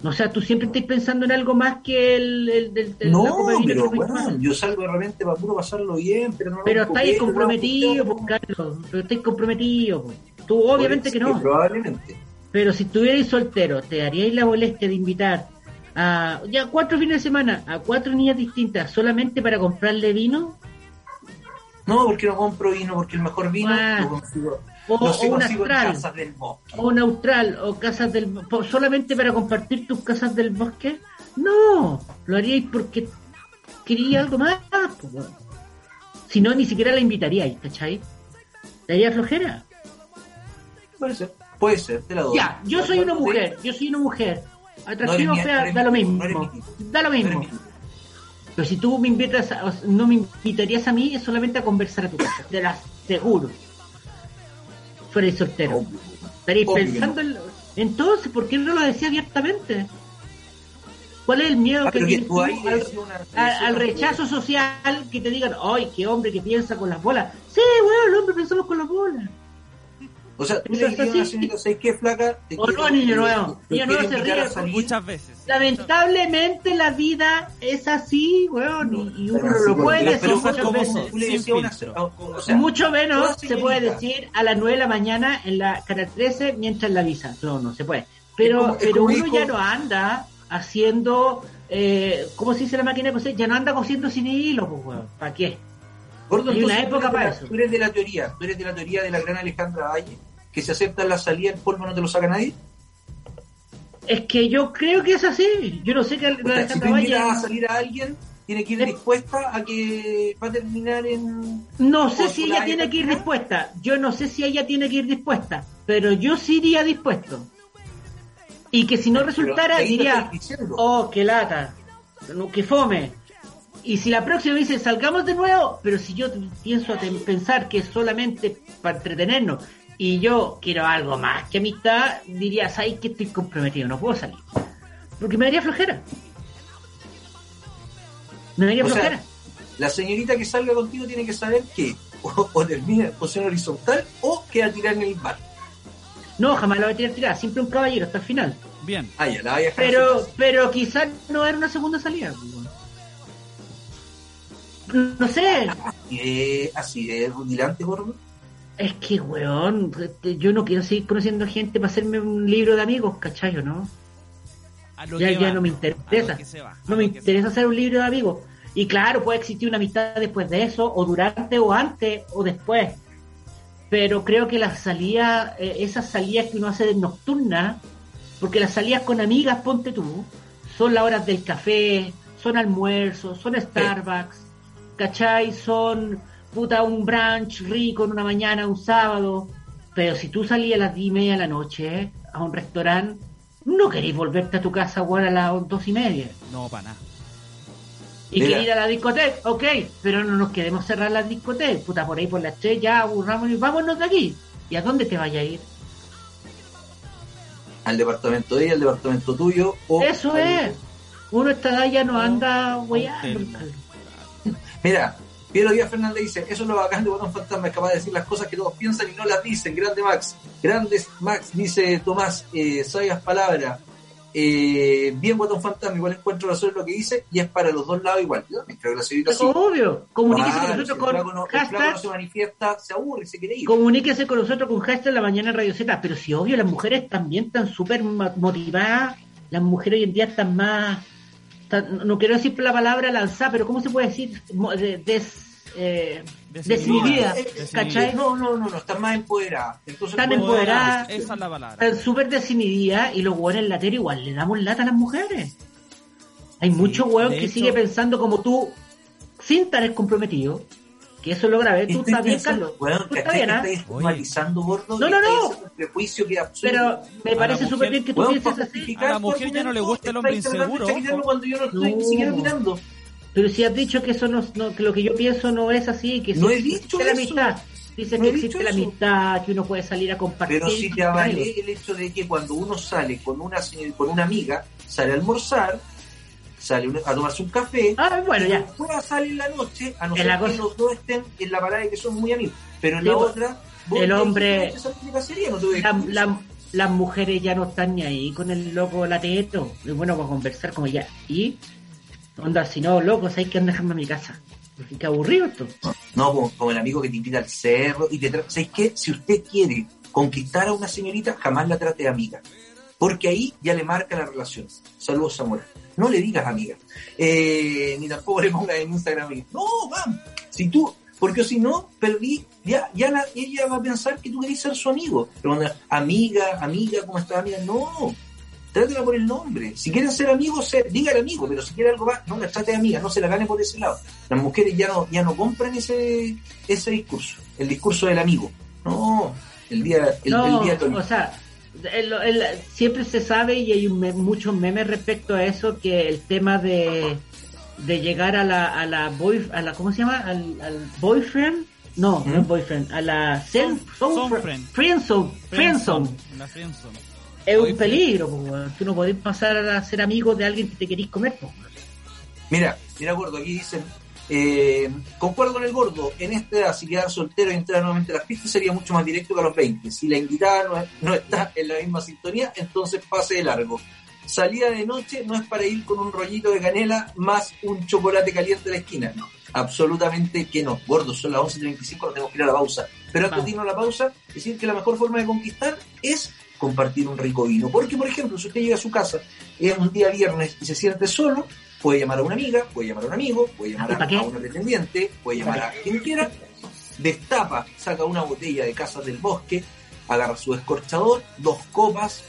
O sea, tú siempre estás pensando en algo más que el, el, del- No, pero bueno, yo salgo de repente para puro pasarlo bien, pero no Pero estáis comprometido, no, pues, Carlos. Pero estáis comprometido. pues. Tú obviamente que no. Probablemente. Pero si estuvierais soltero, ¿te haríais la molestia de invitar a ya cuatro fines de semana a cuatro niñas distintas solamente para comprarle vino? No, porque no compro vino, porque el mejor vino Ah. lo consigo, O, un astral, casas del bosque. o un austral, o casas del po- solamente para compartir tus casas del bosque. No, lo haríais porque quería algo más. weón. Si no, ni siquiera la invitaríais, ¿cachai? ¿Te haría flojera? Puede ser, puede ser, te la doy. Ya, yo soy una mujer, yo soy una mujer. Atractiva No fea, da lo mismo. no Da lo mismo. mi- Pero si tú me invitas, a- no me invitarías a mí, es solamente a conversar a tu casa. Te lo aseguro. Fuerais soltero. Obvio. Estaréis obvio que pensando en... Entonces, ¿por qué no lo decía abiertamente? ¿Cuál es el miedo Ah, que que tú al, rechazo social que te digan, ¡ay, qué hombre que piensa con las bolas! Sí, bueno, el hombre pensamos con las bolas. O sea, tú le dirías a una señorita, ¿sabes qué, flaca? Te O quiero- no, niño nuevo. Niño nuevo se ríe. Muchas veces. Lamentablemente la vida es así, weón, y, y uno no lo puede decir muchas veces. una- o sea, Mucho menos se puede decir a las 9 de la mañana en la Canal 13 mientras la visa. No, no se puede. Pero, Es como- es pero uno ya no anda haciendo, eh, ¿cómo se dice la máquina de coser? Ya no anda cosiendo sin hilo, pues, weón. ¿Para qué? Gordo, una época para la- eso. Tú eres de la teoría, tú eres de la teoría de la gran Alejandra Valle, que se acepta la salida, el polvo no te lo saca nadie. Es que yo creo que es así. Yo no sé O sea, si tú a salir a alguien, tiene que ir Es- dispuesta a que va a terminar en... No sé si ella tiene que ir dispuesta. Yo no sé si ella tiene que ir dispuesta. Pero yo sí iría dispuesto. Y que si no resultara, diría, oh, qué lata, no, que fome. Y si la próxima dice, salgamos de nuevo, pero si yo pienso pensar que es solamente para entretenernos y yo quiero algo más que amistad, diría, ¿sabes que estoy comprometido? No puedo salir. Porque me daría flojera. Me daría O sea, flojera. La señorita que salga contigo tiene que saber que o, o termina en posición horizontal o queda tirada en el mar. No, jamás la voy a tirar tirada, siempre un caballero hasta el final. Bien. Ah, ya, la vaya a dejar Pero, así. pero quizás no era una segunda salida. pues. No sé, Eh, así de rutilante, gordo. Es que, weón, este, yo no quiero seguir conociendo gente para hacerme un libro de amigos, ¿cachai o no? Ya, ya va, no me interesa. va, No me interesa hacer un libro de amigos. Y claro, puede existir una amistad después de eso, o durante, o antes, o después. Pero creo que las salidas, eh, esas salidas que uno hace de nocturna, porque las salidas con amigas, ponte tú, son las horas del café, son almuerzos, son Starbucks, ¿cachai? Son, puta, un brunch rico en una mañana, un sábado. Pero si tú salías a las diez y media de la noche a un restaurante, no queréis volverte a tu casa, weón, a las dos y media. No, para nada. Y Mira. que ir a la discoteca, ok, pero no nos queremos cerrar las discotecas, puta, por ahí por las tres ya aburramos y vámonos de aquí. ¿Y a dónde te vaya a ir? Al departamento de ella, al departamento tuyo. O Eso al- es. Uno esta edad ya no anda weyando. Mira, Piero Díaz Fernández dice, eso es lo bacán de Botón Fantasma, es capaz de decir las cosas que todos piensan y no las dicen. Grande Max. Grandes Max, dice Tomás, eh, sabias palabras. Eh, bien Botón Fantasma, igual encuentro razón en lo que dice y es para los dos lados igual. Yo también creo que la señorita Es sí. obvio. Comuníquese con nosotros con no- el flaco no hashtag. se manifiesta, se aburre se quiere ir. Comuníquese con nosotros con hashtag la mañana en Radio Z. Pero si obvio, las mujeres también están súper motivadas. Las mujeres hoy en día están más. No quiero decir la palabra lanzada, pero ¿cómo se puede decir? Des, eh. Eh, eh, ¿Cachai? No, no, no, no, están más empoderadas. Entonces, Están empoderadas. Esa es la palabra. Están súper desinhibidas y los hueones en la tele igual le damos lata a las mujeres. Hay muchos hueones que hecho- sigue pensando como tú, sin estar comprometido, que eso es lo grave. Tú estás bien, Carlos. weón, Tú ¿cachai estás bien, ¿ah? estigmatizando, gordo? No, no, no. prejuicio que. Pero me la parece súper bien que tú pienses así. A la mujer ya no le gusta el hombre inseguro, cuando yo no estoy ni No. siquiera mirando. Pero si has dicho que eso no, no- que lo que yo pienso no es así, que No he existe dicho la amistad. Dices No que existe la eso. amistad, que uno puede salir a compartir. Pero si te avalé el hecho de que cuando uno sale con una con una amiga, sale a almorzar, sale a tomarse un café, Ah, bueno, ya. después sale en la noche, a no ser que los dos estén en la parada de que son muy amigos. Pero en Sí, la pues, otra, vos el hombre- dijiste, "Esa es mi cacería, no te voy a La- discutir". la- las mujeres ya no están ni ahí con el loco lateto. Es bueno para conversar como ya. Y, onda, si no, loco, ¿sabes que anda a mi casa? Porque qué aburrido esto. No, como, como el amigo que te invita al cerro y te trata. ¿Sabes qué? Si usted quiere conquistar a una señorita, jamás la trate de amiga. Porque ahí ya le marca la relación. Saludos, Zamora. No le digas amiga. Eh, ni tampoco le pongas en Instagram amiga. No, vamos. Si tú, porque si no, perdí, ya, ya la- ella va a pensar que tú querés ser su amigo. Pero cuando, amiga, amiga, ¿cómo estás, amiga? No. Trátela por el nombre. Si quieren ser amigos, se, dígale amigo, pero si quiere algo más, no la trate de amiga, no se la gane por ese lado. Las mujeres ya no, ya no compran ese, ese discurso, el discurso del amigo. No, el día, el, no, el día o sea, el- el- siempre se sabe y hay un me- muchos memes respecto a eso que el tema de, de llegar a la a la boy a la ¿cómo se llama? al, al boyfriend no, no ¿Mm? es boyfriend, a la sonfriend. friendzone, friendzone. La friendzone. Es un peligro, tú no podés pasar a ser amigo de alguien que te querís comer. po. Mira, mira, gordo, aquí dicen, eh, concuerdo con el gordo, en esta edad, si quedar soltero y entrar nuevamente a las pistas sería mucho más directo que a los 20. Si la invitada no, no está en la misma sintonía, entonces pase de largo. Salida de noche no es para ir con un rollito de canela más un chocolate caliente de la esquina. No, absolutamente que no. Gordo, son las 11.35, nos tenemos que ir a la pausa. Pero antes Vamos. de irnos a la pausa, decir que la mejor forma de conquistar es compartir un rico vino. Porque, por ejemplo, si usted llega a su casa es un día viernes y se siente solo, puede llamar a una amiga, puede llamar a un amigo, puede llamar ¿Y a, a una pretendiente, puede llamar a quien quiera, destapa, saca una botella de Casas del Bosque, agarra su escorchador, dos copas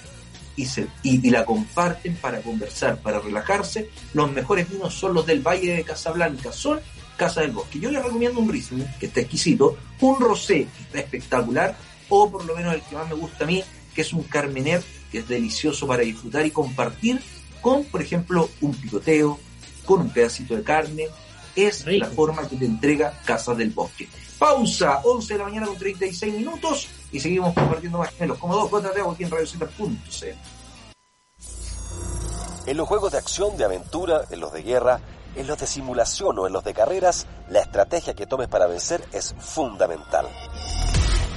y, se, y, y la comparten para conversar, para relajarse. Los mejores vinos son los del Valle de Casablanca, son Casa del Bosque. Yo les recomiendo un Riesling, que está exquisito, un Rosé, que está espectacular, o por lo menos el que más me gusta a mí, que es un Carmener, que es delicioso para disfrutar y compartir con, por ejemplo, un picoteo, con un pedacito de carne. Es Rico. la forma que te entrega Casas del Bosque. Pausa, 11 de la mañana con 36 minutos y seguimos compartiendo más gemelos como dos gotas de agua aquí en Radio En los juegos de acción, de aventura, en los de guerra, en los de simulación o en los de carreras, la estrategia que tomes para vencer es fundamental.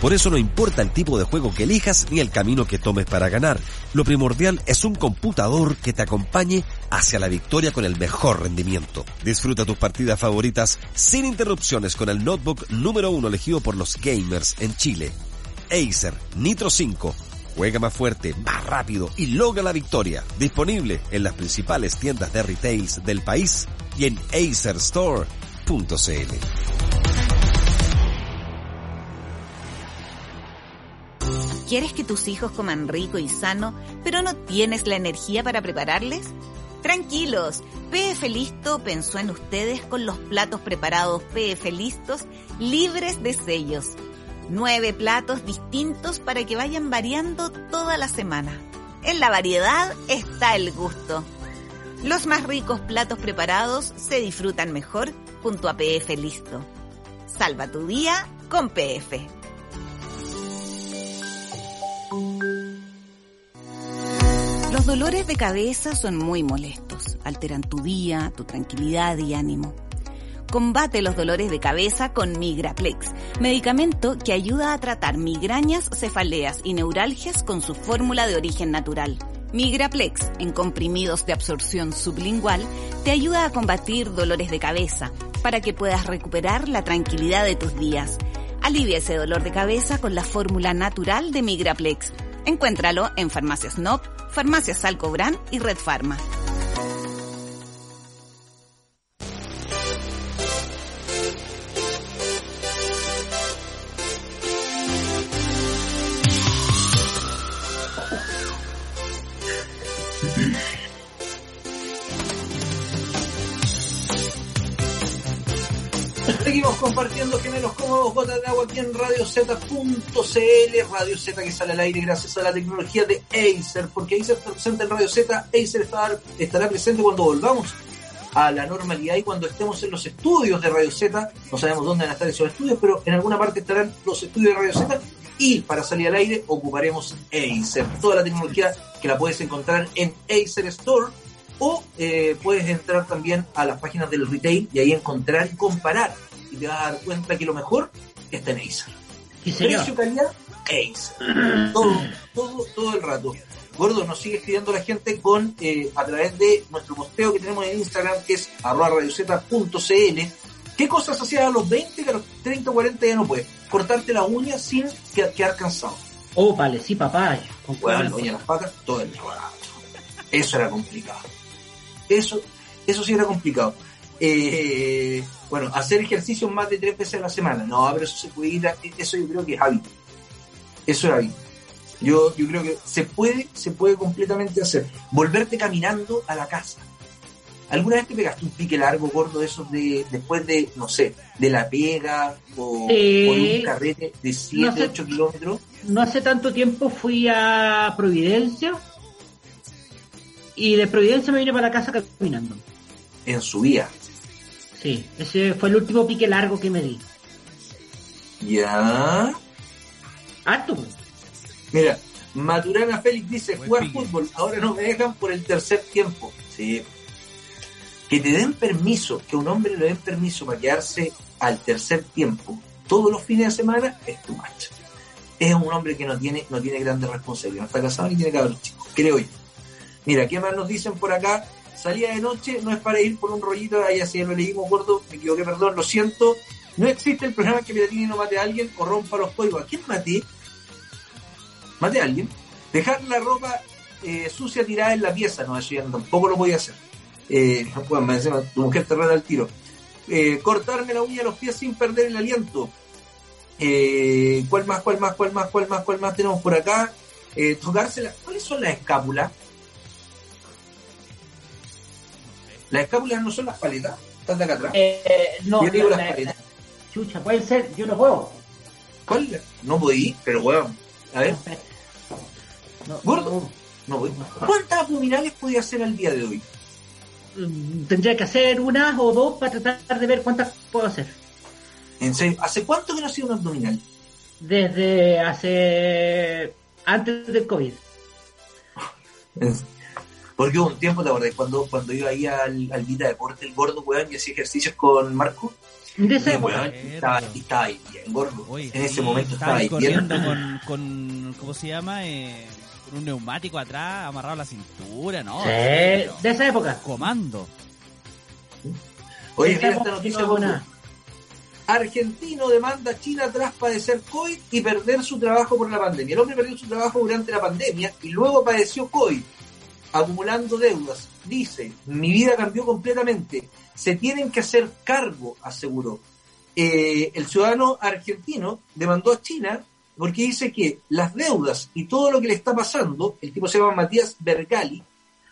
Por eso no importa el tipo de juego que elijas ni el camino que tomes para ganar. Lo primordial es un computador que te acompañe hacia la victoria con el mejor rendimiento. Disfruta tus partidas favoritas sin interrupciones con el notebook número uno elegido por los gamers en Chile. Acer Nitro 5. Juega más fuerte, más rápido y logra la victoria. Disponible en las principales tiendas de retails del país y en acerstore.cl. ¿Quieres que tus hijos coman rico y sano, pero no tienes la energía para prepararles? Tranquilos, PF Listo pensó en ustedes con los platos preparados PF Listos libres de sellos. Nueve platos distintos para que vayan variando toda la semana. En la variedad está el gusto. Los más ricos platos preparados se disfrutan mejor junto a PF Listo. Salva tu día con PF. Los dolores de cabeza son muy molestos, alteran tu día, tu tranquilidad y ánimo. Combate los dolores de cabeza con Migraplex, medicamento que ayuda a tratar migrañas, cefaleas y neuralgias con su fórmula de origen natural. Migraplex, en comprimidos de absorción sublingual, te ayuda a combatir dolores de cabeza para que puedas recuperar la tranquilidad de tus días. Alivia ese dolor de cabeza con la fórmula natural de Migraplex. Encuéntralo en Farmacias NOP, Farmacias Salcobran y Red Pharma. RadioZ.cl, Radio Z que sale al aire gracias a la tecnología de Acer, porque Acer está presente en Radio Z, Acer estará, presente cuando volvamos a la normalidad y cuando estemos en los estudios de Radio Z, no sabemos dónde van a estar esos estudios, pero en alguna parte estarán los estudios de Radio Z y para salir al aire ocuparemos Acer, toda la tecnología que la puedes encontrar en Acer Store O eh, puedes entrar también a las páginas del retail y ahí encontrar y comparar. Y te vas a dar cuenta que lo mejor está en Acer. Sí. Precio, calidad, Acer. Todo, todo, todo el rato. Gordo, nos sigue escribiendo la gente con eh, a través de nuestro posteo que tenemos en Instagram, que es arroba radioceta.cl. ¿Qué cosas hacías a los 20 que a los 30 o 40 ya no puedes? Cortarte la uña sin que- quedar cansado. Oh, vale, sí, papá. Con en las patas todo el rato. Eso era complicado. Eso, eso sí era complicado. Eh, bueno, hacer ejercicios más de tres veces a la semana. No, pero eso se puede ir, a- eso yo creo que es hábito. Eso es hábito. Yo, yo creo que se puede, se puede completamente hacer. Volverte caminando a la casa. ¿Alguna vez te pegaste un pique largo, gordo, de esos de, después de, no sé, de la pega o, de un carrete de 7, No sé. 8 kilómetros? No hace tanto tiempo fui a Providencia y de Providencia me vine para la casa caminando. En su vía. Sí, ese fue el último pique largo que me di. Ya. Harto. Mira, Maturana Félix dice, Buen jugar pique. fútbol, ahora no me dejan por el tercer tiempo. Sí. Que te den permiso, que un hombre le den permiso para quedarse al tercer tiempo todos los fines de semana, es tu macho. Es un hombre que no tiene, no tiene grandes responsabilidades, no está casado ni tiene cabros chicos, creo yo. Mira, ¿qué más nos dicen por acá? Salida de noche no es para ir por un rollito, ahí así ya lo leímos, gordo, me equivoqué, perdón, lo siento. No existe el programa que Piratini no mate a alguien o rompa los códigos. ¿A quién maté? mate a alguien, dejar la ropa eh, sucia tirada en la pieza, no, eso ya tampoco lo voy a hacer. Eh, bueno, me encima, tu mujer te reta al tiro. Eh, cortarme la uña de los pies sin perder el aliento. Eh, ¿Cuál más, cuál más, cuál más, cuál más, cuál más tenemos por acá? Eh, tocarse la- ¿Cuáles son las escápulas? Las escápulas no son las paletas, están de acá atrás. Eh, no, Yo digo la- las la- paletas. chucha, puede ser, yo no puedo. ¿Cuál? No podí, pero bueno. A ver, No, Gordo. no voy. ¿Cuántas abdominales podía hacer al día de hoy? Mm, Tendría que hacer una o dos para tratar de ver cuántas puedo hacer. En serio, ¿hace cuánto que no hacía un abdominal? Desde hace antes del COVID. Porque hubo un tiempo, ¿te acordás? Cuando, cuando iba ahí al, al Vita Deporte, el gordo, weón, y hacía ejercicios con Marco. De época. weón, y estaba, y estaba ahí bien, gordo. Oye, en ese sí, momento estaba ahí bien. corriendo con, con, ¿cómo se llama? Eh, con un neumático atrás, amarrado a la cintura, ¿no? Sí, de esa época. Comando. Oye, mira esta noticia, nada. Argentino demanda a China tras padecer COVID y perder su trabajo por la pandemia. El hombre perdió su trabajo durante la pandemia y luego padeció COVID, acumulando deudas. Dice, mi vida cambió completamente. Se tienen que hacer cargo, aseguró. Eh, el ciudadano argentino demandó a China porque dice que las deudas y todo lo que le está pasando, el tipo se llama Matías Bergali,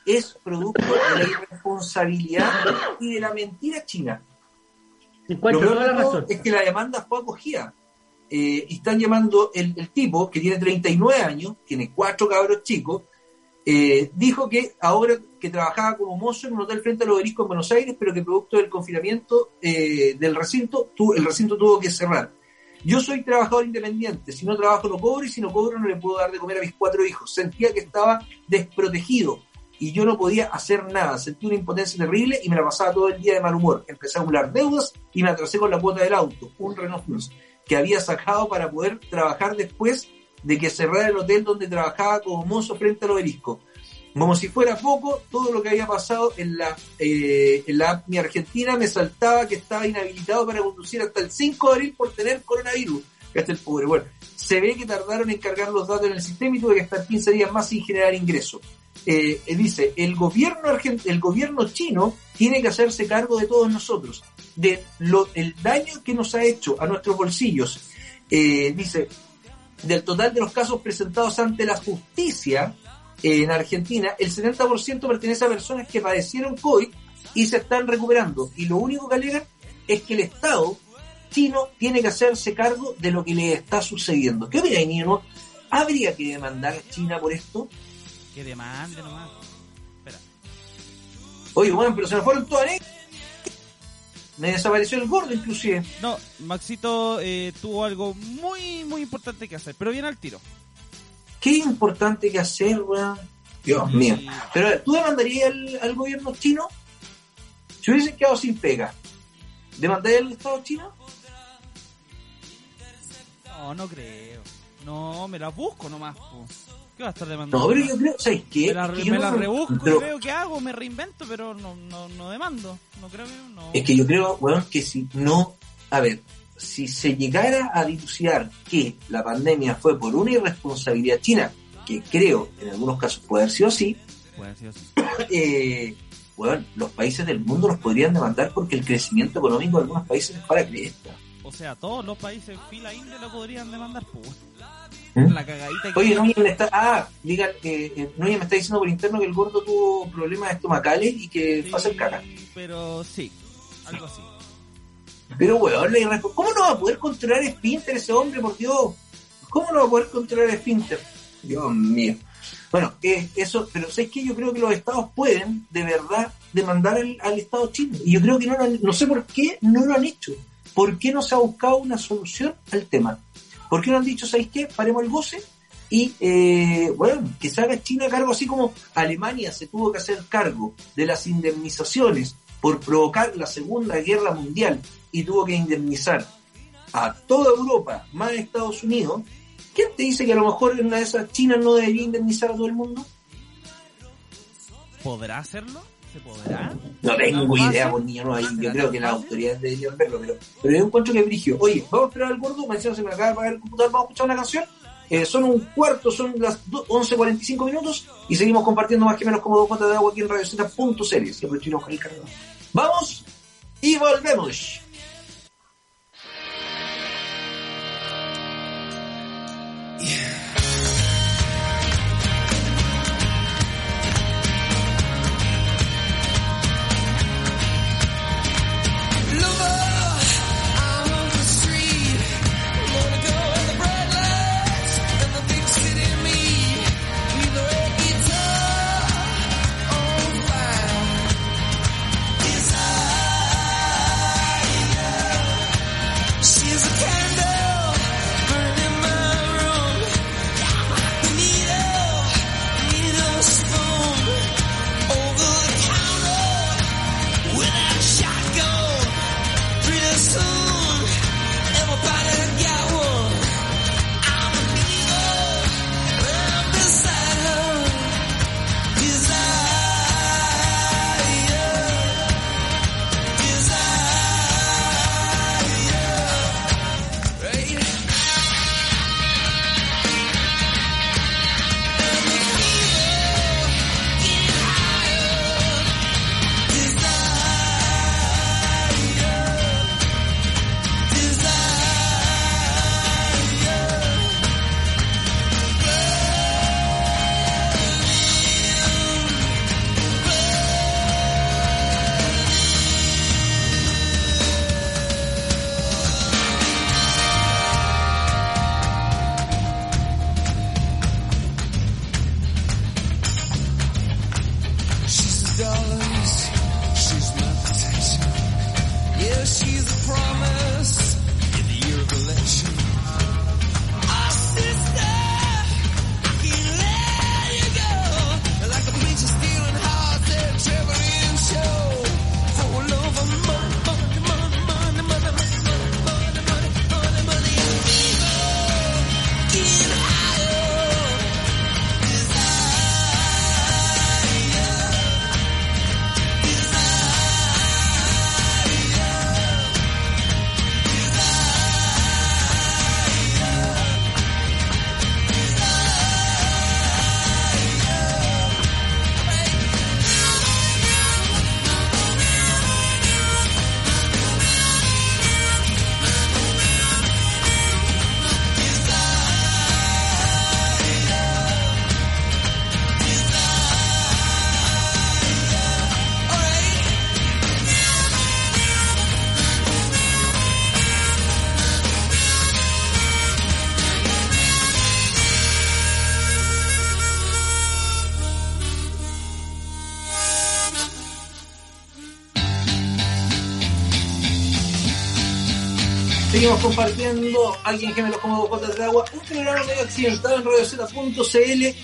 es producto de la irresponsabilidad y de la mentira china. Lo toda la razón. es que la demanda fue acogida. Eh, y están llamando el, el tipo, que tiene 39 años, tiene cuatro cabros chicos, eh, dijo que ahora que trabajaba como mozo en un hotel frente al obelisco en Buenos Aires, pero que producto del confinamiento eh, del recinto, el recinto tuvo que cerrar. Yo soy trabajador independiente, si no trabajo no cobro y si no cobro no le puedo dar de comer a mis cuatro hijos. Sentía que estaba desprotegido y yo no podía hacer nada. Sentí una impotencia terrible y me la pasaba todo el día de mal humor. Empecé a acumular deudas y me atrasé con la cuota del auto, un Renault Plus, que había sacado para poder trabajar después de que cerrara el hotel donde trabajaba como mozo frente al obelisco. Como si fuera poco, todo lo que había pasado en la, eh, en la Argentina me saltaba que estaba inhabilitado para conducir hasta el 5 de abril por tener coronavirus. Este el pobre. Bueno, se ve que tardaron en cargar los datos en el sistema y tuve que estar 15 días más sin generar ingresos. Eh, eh, dice, el gobierno argent el gobierno chino tiene que hacerse cargo de todos nosotros, de lo, el daño que nos ha hecho a nuestros bolsillos. Eh, dice, del total de los casos presentados ante la justicia eh, en Argentina, el 70% pertenece a personas que padecieron COVID y se están recuperando. Y lo único que alegan es que el Estado chino tiene que hacerse cargo de lo que le está sucediendo. ¿Qué opina, Nino? ¿Habría que demandar a China por esto? Que demande nomás. Espera. Oye, bueno, pero se nos fueron todas negras. Me desapareció el gordo, inclusive. No, Maxito eh, tuvo algo muy, muy importante que hacer, pero viene al tiro. Qué importante que hacer, weón. Dios mío. Pero ¿tú demandarías al, al gobierno chino? Si hubiesen quedado sin pega, ¿demandarías al Estado chino? No, no creo. No, me la busco nomás. po. ¿Qué va a estar demandando? No, pero yo creo, ¿sabes qué? Me la, Es que yo me no- la rebusco pero- y veo qué hago, me reinvento, pero no, no, no demando. No creo que no. Es que yo creo, weón, que si no, a ver, si se llegara a dilucidar que la pandemia fue por una irresponsabilidad china, que creo en algunos casos puede haber sido así, Puede así. eh, weón, los países del mundo los podrían demandar porque el crecimiento económico de algunos países es para cresta. O sea, todos los países fila india lo podrían demandar, pues. ¿Mm? La cagadita que... Oye, Núñez me está, ah, diga, eh, eh, me está diciendo por interno que el gordo tuvo problemas estomacales y que fue a hacer caca. Pero sí, algo así. Pero, weón, irresp- ¿cómo no va a poder controlar Spinter ese hombre, por Dios? ¿Cómo no va a poder controlar Spinter? Dios mío. Bueno, eh, eso, pero ¿sabes qué? Yo creo que los estados pueden, de verdad, demandar al, al Estado chino. Y yo creo que no lo han- no sé por qué no lo han hecho. ¿Por qué no se ha buscado una solución al tema? ¿Por qué no han dicho, ¿sabes qué? Paremos el goce y, eh, bueno, que se haga China cargo, así como Alemania se tuvo que hacer cargo de las indemnizaciones por provocar la Segunda Guerra Mundial y tuvo que indemnizar a toda Europa, más Estados Unidos. ¿Quién te dice que a lo mejor una de esas China no debería indemnizar a todo el mundo? ¿Podrá hacerlo? ¿Se podrá? No tengo ¿Más idea, por niño, no hay. ¿Más Yo creo que las autoridades deberían verlo, pero, pero yo encuentro que es brigio. Oye, vamos a esperar al gordo, me decían, se me acaba de apagar el computador, vamos a escuchar una canción. Eh, son un cuarto, son las do- 11.45 minutos y seguimos compartiendo más que menos como dos gotas de agua aquí en Radio Z.cl. Siempre chino Javier Carrera. Vamos y volvemos. She's compartiendo alguien que me lo como gotas de agua. Un programa medio accidentado en radioz.cl.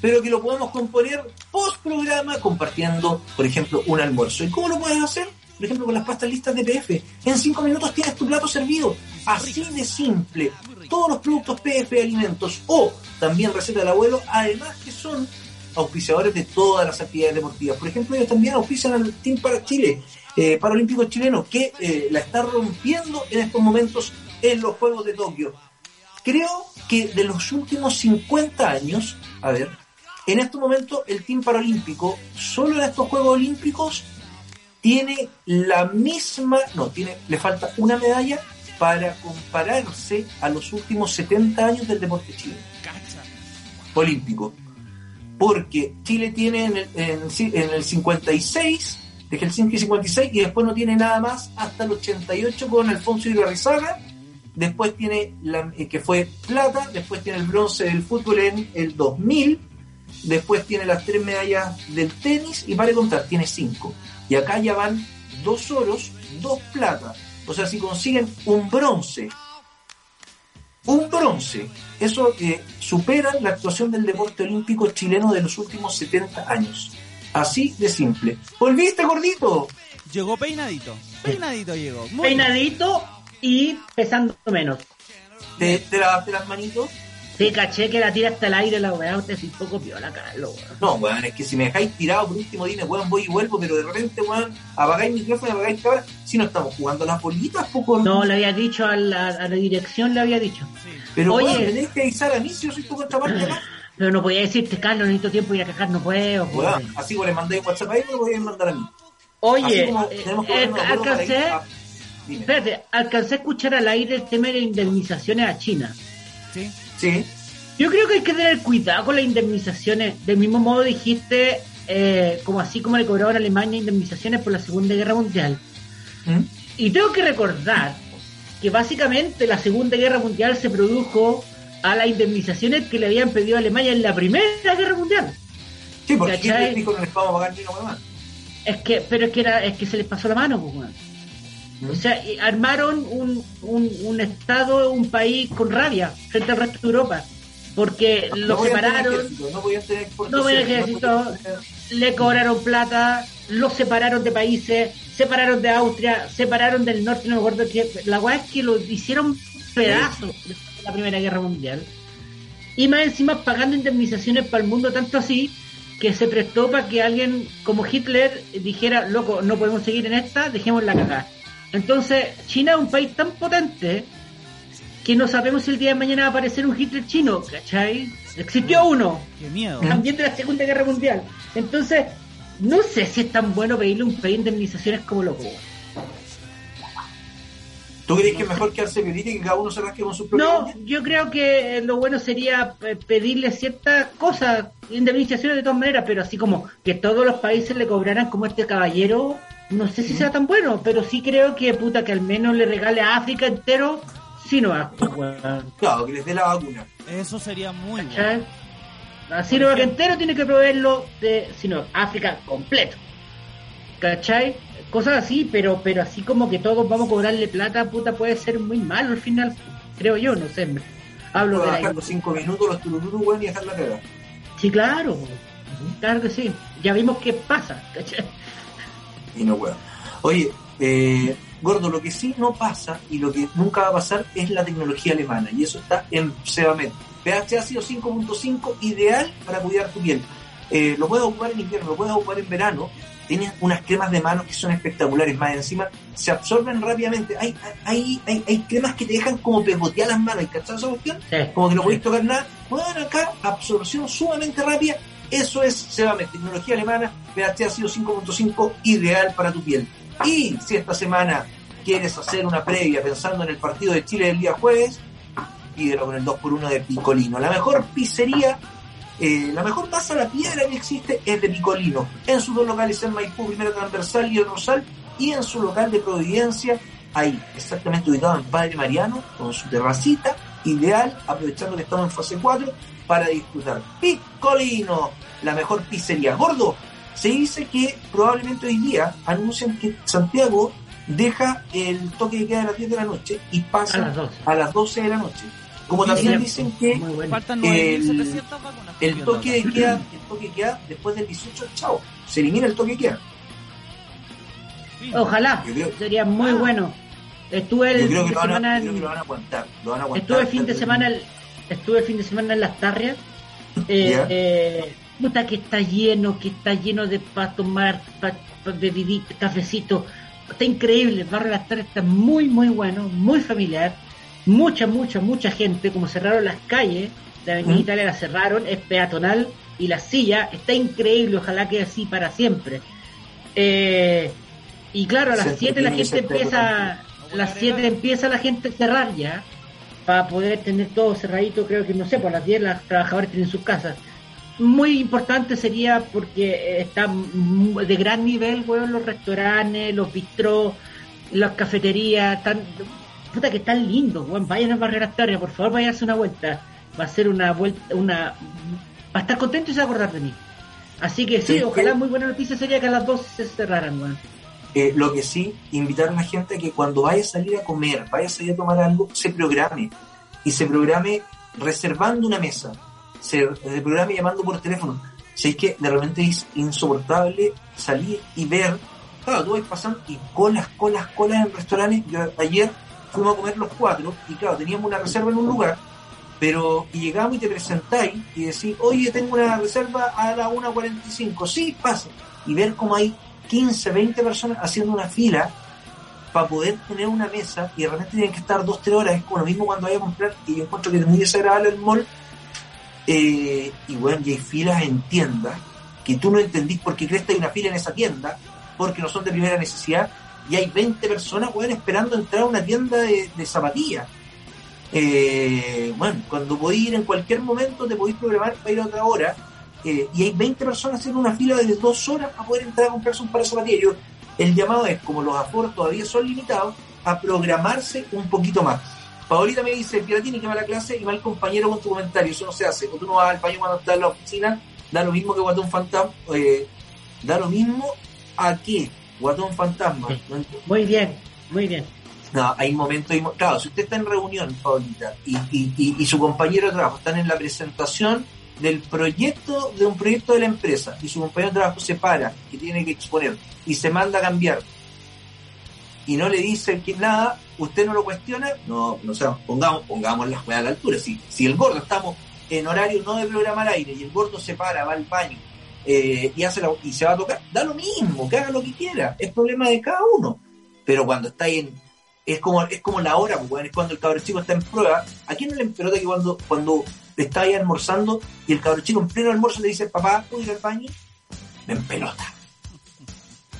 pero que lo podemos componer post programa compartiendo, por ejemplo, un almuerzo. ¿Y cómo lo puedes hacer? Por ejemplo, con las pastas listas de PF. En cinco minutos tienes tu plato servido. Así de simple. Todos los productos PF alimentos o también receta del abuelo, además que son auspiciadores de todas las actividades deportivas. Por ejemplo, ellos también auspician al Team para Chile, eh, Paralímpico chileno, que eh, la está rompiendo en estos momentos en los Juegos de Tokio. Creo que de los últimos 50 años, a ver, en estos momentos el Team Paralímpico, solo en estos Juegos Olímpicos, tiene la misma, no, tiene, le falta una medalla para compararse a los últimos 70 años del deporte chileno. Olímpico. Porque Chile tiene en el, en, en el 56, de Helsinki 56, y después no tiene nada más hasta el 88 con Alfonso Ibarrizaga. Después tiene la, eh, que fue plata, después tiene el bronce del fútbol en el 2000, después tiene las tres medallas del tenis y para contar, tiene cinco. Y acá ya van dos oros, dos plata. O sea, si consiguen un bronce, un bronce, eso eh, supera la actuación del deporte olímpico chileno de los últimos 70 años. Así de simple. ¿Volviste, gordito? Llegó peinadito. Peinadito llegó. Muy Peinadito y pesando menos. ¿Te, te lavaste las manitos? Sí, caché que la tira hasta el aire la weá, usted un poco piola, Carlos, weón. No, weón, es que si me dejáis tirado por último, dime, weón, voy y vuelvo, pero de repente, weón, apagáis micrófono, apagáis cámara, si no estamos jugando las bolitas, poco. No, le había dicho a la, a la dirección, le había dicho. Pero, Oye. weón, me tenés que avisar a mí si yo soy tu contraparte acá. Pero no podía decirte, Carlos, necesito tiempo y a cagar, no puedo, weón. Weón, así vos le mandáis WhatsApp a él, me lo voy a mandar a mí. Así Oye, como eh, tenemos que eh, de ir alcancé, Dime. espérate, alcancé a escuchar al aire el tema de indemnizaciones a China. Sí. Sí. Yo creo que hay que tener cuidado con las indemnizaciones. Del mismo modo dijiste, eh, como así como le cobraban a Alemania indemnizaciones por la Segunda Guerra Mundial. ¿Mm? Y tengo que recordar que básicamente la Segunda Guerra Mundial se produjo a las indemnizaciones que le habían pedido a Alemania en la Primera Guerra Mundial. Sí, porque dijo no les vamos a pagar ni una más. Es que, pero es que era, es que se les pasó la mano, pues. O sea, armaron un, un, un estado, un país con rabia frente al resto de Europa. Porque No lo separaron, ejército, No podían tener no ejército, le cobraron plata, los separaron de países, separaron de Austria, separaron del norte, no me acuerdo qué. La weá es que lo hicieron pedazos después de la Primera Guerra Mundial. Y más encima pagando indemnizaciones para el mundo, tanto así que se prestó para que alguien como Hitler dijera, loco, no podemos seguir en esta, dejemos la cagada. Entonces, China es un país tan potente que no sabemos si el día de mañana va a aparecer un Hitler chino, ¿cachai? Existió uno, Qué miedo. también de la Segunda Guerra Mundial. Entonces, no sé si es tan bueno pedirle un país indemnizaciones como loco. ¿Tú crees que es mejor quedarse violita y que cada uno se rasque con su propio No, yo creo que lo bueno sería eh, pedirle ciertas cosas, indemnizaciones de todas maneras, pero así como que todos los países le cobraran como este caballero, no sé si sea tan bueno, pero sí creo que puta que al menos le regale a África entero, sí no Claro, que les dé la vacuna. Eso sería muy bueno. ¿cachai? A Sinovac entero tiene que proveerlo de Sinovac, África completo. ¿Cachai? Cosas así, pero pero así como que todos vamos a cobrarle plata, puta, puede ser muy malo al final, creo yo, no sé. Hablo de la los cinco minutos los weón, y dejar la cagada. Sí, claro. Claro que sí. Ya vimos qué pasa. ¿cachai? Y no weón. Oye, eh, Gordo, lo que sí no pasa y lo que nunca va a pasar es la tecnología alemana. Y eso está en Sebamed. pH ácido 5.5, ideal para cuidar tu piel. Eh, lo puedes ocupar en invierno, lo puedes ocupar en verano. Tienes unas cremas de manos que son espectaculares. Más encima, se absorben rápidamente. Hay, hay, hay, hay cremas que te dejan como pegotear las manos. ¿Cachai esa cuestión? Sí. Como que no podéis tocar nada. Bueno, acá, absorción sumamente rápida. Eso es Sebamed, tecnología alemana, pH ácido 5.5, ideal para tu piel. Y si esta semana quieres hacer una previa pensando en el partido de Chile del día jueves, pídelo con el 2x1 de Picolino. La mejor pizzería, eh, la mejor masa a la piedra que existe es de Picolino. En sus dos locales en Maipú, Primera Transversal y El Rosal, y en su local de Providencia, ahí, exactamente ubicado en Padre Mariano, con su terracita, ideal, aprovechando que estamos en fase 4, para disfrutar. Picolino, la mejor pizzería. Gordo, se dice que probablemente hoy día anuncian que Santiago deja el toque de queda de las 10 de la noche y pasa A las 12. a las 12 de la noche. Como Sí, también dicen que muy bueno. Faltan el, 9.700 vacunas. el toque de queda, el toque de queda después del 18, chao, se elimina el toque de queda. Ojalá, creo- sería muy bueno. Estuve el fin que de lo van a, semana a a estuve el fin de semana el- estuve el fin de semana en las tarrias. Eh, eh, puta que está lleno, que está lleno de para tomar, para beber cafecito. Está increíble, el barrio de las tarrias está muy muy bueno, muy familiar. Mucha, mucha, mucha gente, como cerraron las calles, la Avenida ¿Mm? Italia la cerraron, es peatonal y la silla está increíble, ojalá que así para siempre. Eh, y claro, a las Siempre 7 la gente empieza, a las 7 empieza la gente a cerrar ya, para poder tener todo cerradito, creo que no sé, por las 10 los trabajadores tienen sus casas. Muy importante sería porque eh, está de gran nivel, weón, los restaurantes, los bistrós, las cafeterías, tan, puta que están lindos, weón, vayan de las Tarrias, por favor, vayan a hacer una vuelta. Va a ser una vuelta, una, va a estar contento y se va a acordar de mí. Así que sí, Sí, ojalá muy buena noticia sería que a las 12 se cerraran, weón. Eh, lo que sí, invitar a la gente a que cuando vaya a salir a comer, vaya a salir a tomar algo, se programe. Y se programe reservando una mesa. Se, se programe llamando por teléfono. Si es que de repente es insoportable salir y ver, claro, tú vas pasando y colas, colas, colas en restaurantes. Ayer fuimos a comer los cuatro y claro, teníamos una reserva en un lugar, pero y llegamos y te presentáis y decís, oye, tengo una reserva a la 1.45. Sí, pasa. Y ver cómo hay 15, 20 personas haciendo una fila para poder tener una mesa y de repente tienen que estar 2, 3 horas. Es como lo mismo cuando vaya a comprar y yo encuentro que es muy desagradable el mall. Eh, y bueno, y hay filas en tiendas que tú no entendís por qué crees que hay una fila en esa tienda, porque no son de primera necesidad, y hay 20 personas, weón, esperando entrar a una tienda de, de zapatillas. Eh, bueno, cuando podéis ir en cualquier momento, te podéis programar para ir a otra hora, eh, y hay 20 personas haciendo una fila de dos horas para poder entrar a comprarse un par de zapatillas. El llamado es, como los aforos todavía son limitados, a programarse un poquito más. Paolita me dice, Piratini, que va a la clase y va el compañero con tu comentario. Eso no se hace. O tú no vas al baño cuando estás en la oficina, da lo mismo que Guatón Fantasma. eh, da lo mismo a qué? Guatón Fantasma. No. Muy bien, muy bien. No, hay momentos, claro, si usted está en reunión, Paulita, y, y, y, y su compañero de trabajo están en la presentación del proyecto, de un proyecto de la empresa, y su compañero de trabajo se para, que tiene que exponer, y se manda a cambiar, y no le dice que nada, usted no lo cuestiona, no, no sé, pongamos, pongamos las weas a la altura, si, si el gordo estamos en horario no de programa al aire, y el gordo se para, va al baño, eh, y hace la- y se va a tocar, da lo mismo, que haga lo que quiera, es problema de cada uno, pero cuando está ahí en, es como, es como la hora, pues, es cuando el cabro chico está en prueba. ¿A quién no le empelota que cuando, cuando está ahí almorzando y el cabro chico en pleno almuerzo le dice, papá, ¿puedo ir al baño? Me empelota.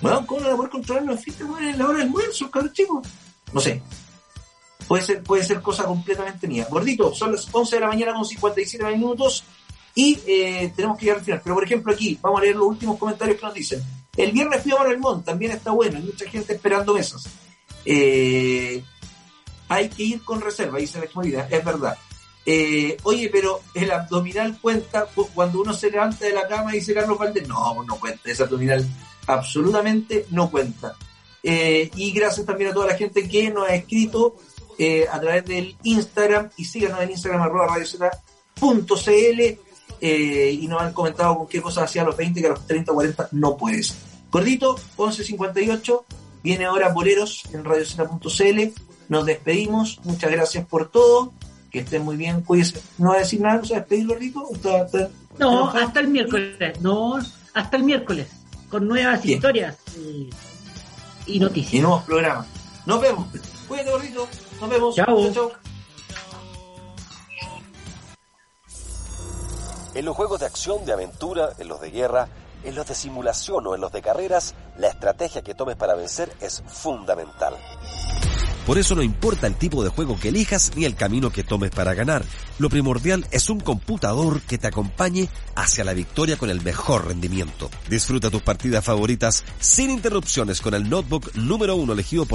Weón, ¿cómo no va a poder controlar los fiestas, weón, en la hora del almuerzo, cabro chico? No sé. Puede ser, puede ser cosa completamente mía. Gordito, son las 11 de la mañana con 57 minutos y eh, tenemos que llegar al final. Pero por ejemplo aquí, vamos a leer los últimos comentarios que nos dicen. El viernes fui a Montt, también está bueno, hay mucha gente esperando mesas. Eh, hay que ir con reserva, dice la exmovida, es verdad. Eh, oye, pero el abdominal cuenta cu- cuando uno se levanta de la cama, dice Carlos Valdés. No, no cuenta, ese abdominal absolutamente no cuenta. Eh, y gracias también a toda la gente que nos ha escrito eh, a través del Instagram y síganos en Instagram arroba radiozeta.cl eh, y nos han comentado con qué cosas hacía a los 20 que a los 30 o 40 no puedes. Gordito, 11.58, viene ahora Boleros en radiozeta.cl. Nos despedimos, muchas gracias por todo, que estén muy bien, cuídense. ¿No va a decir nada? ¿No se va a despedir, Gordito? ¿Está- está- No, enojado? hasta el miércoles. No, hasta el miércoles. Con nuevas Bien. historias y, y Y noticias. nuevos programas. Nos vemos. Cuídate, Gordito. Nos vemos. Chao. chao. En los juegos de acción, de aventura, en los de guerra, en los de simulación o en los de carreras, la estrategia que tomes para vencer es fundamental. Por eso no importa el tipo de juego que elijas ni el camino que tomes para ganar. Lo primordial es un computador que te acompañe hacia la victoria con el mejor rendimiento. Disfruta tus partidas favoritas sin interrupciones con el notebook número uno elegido por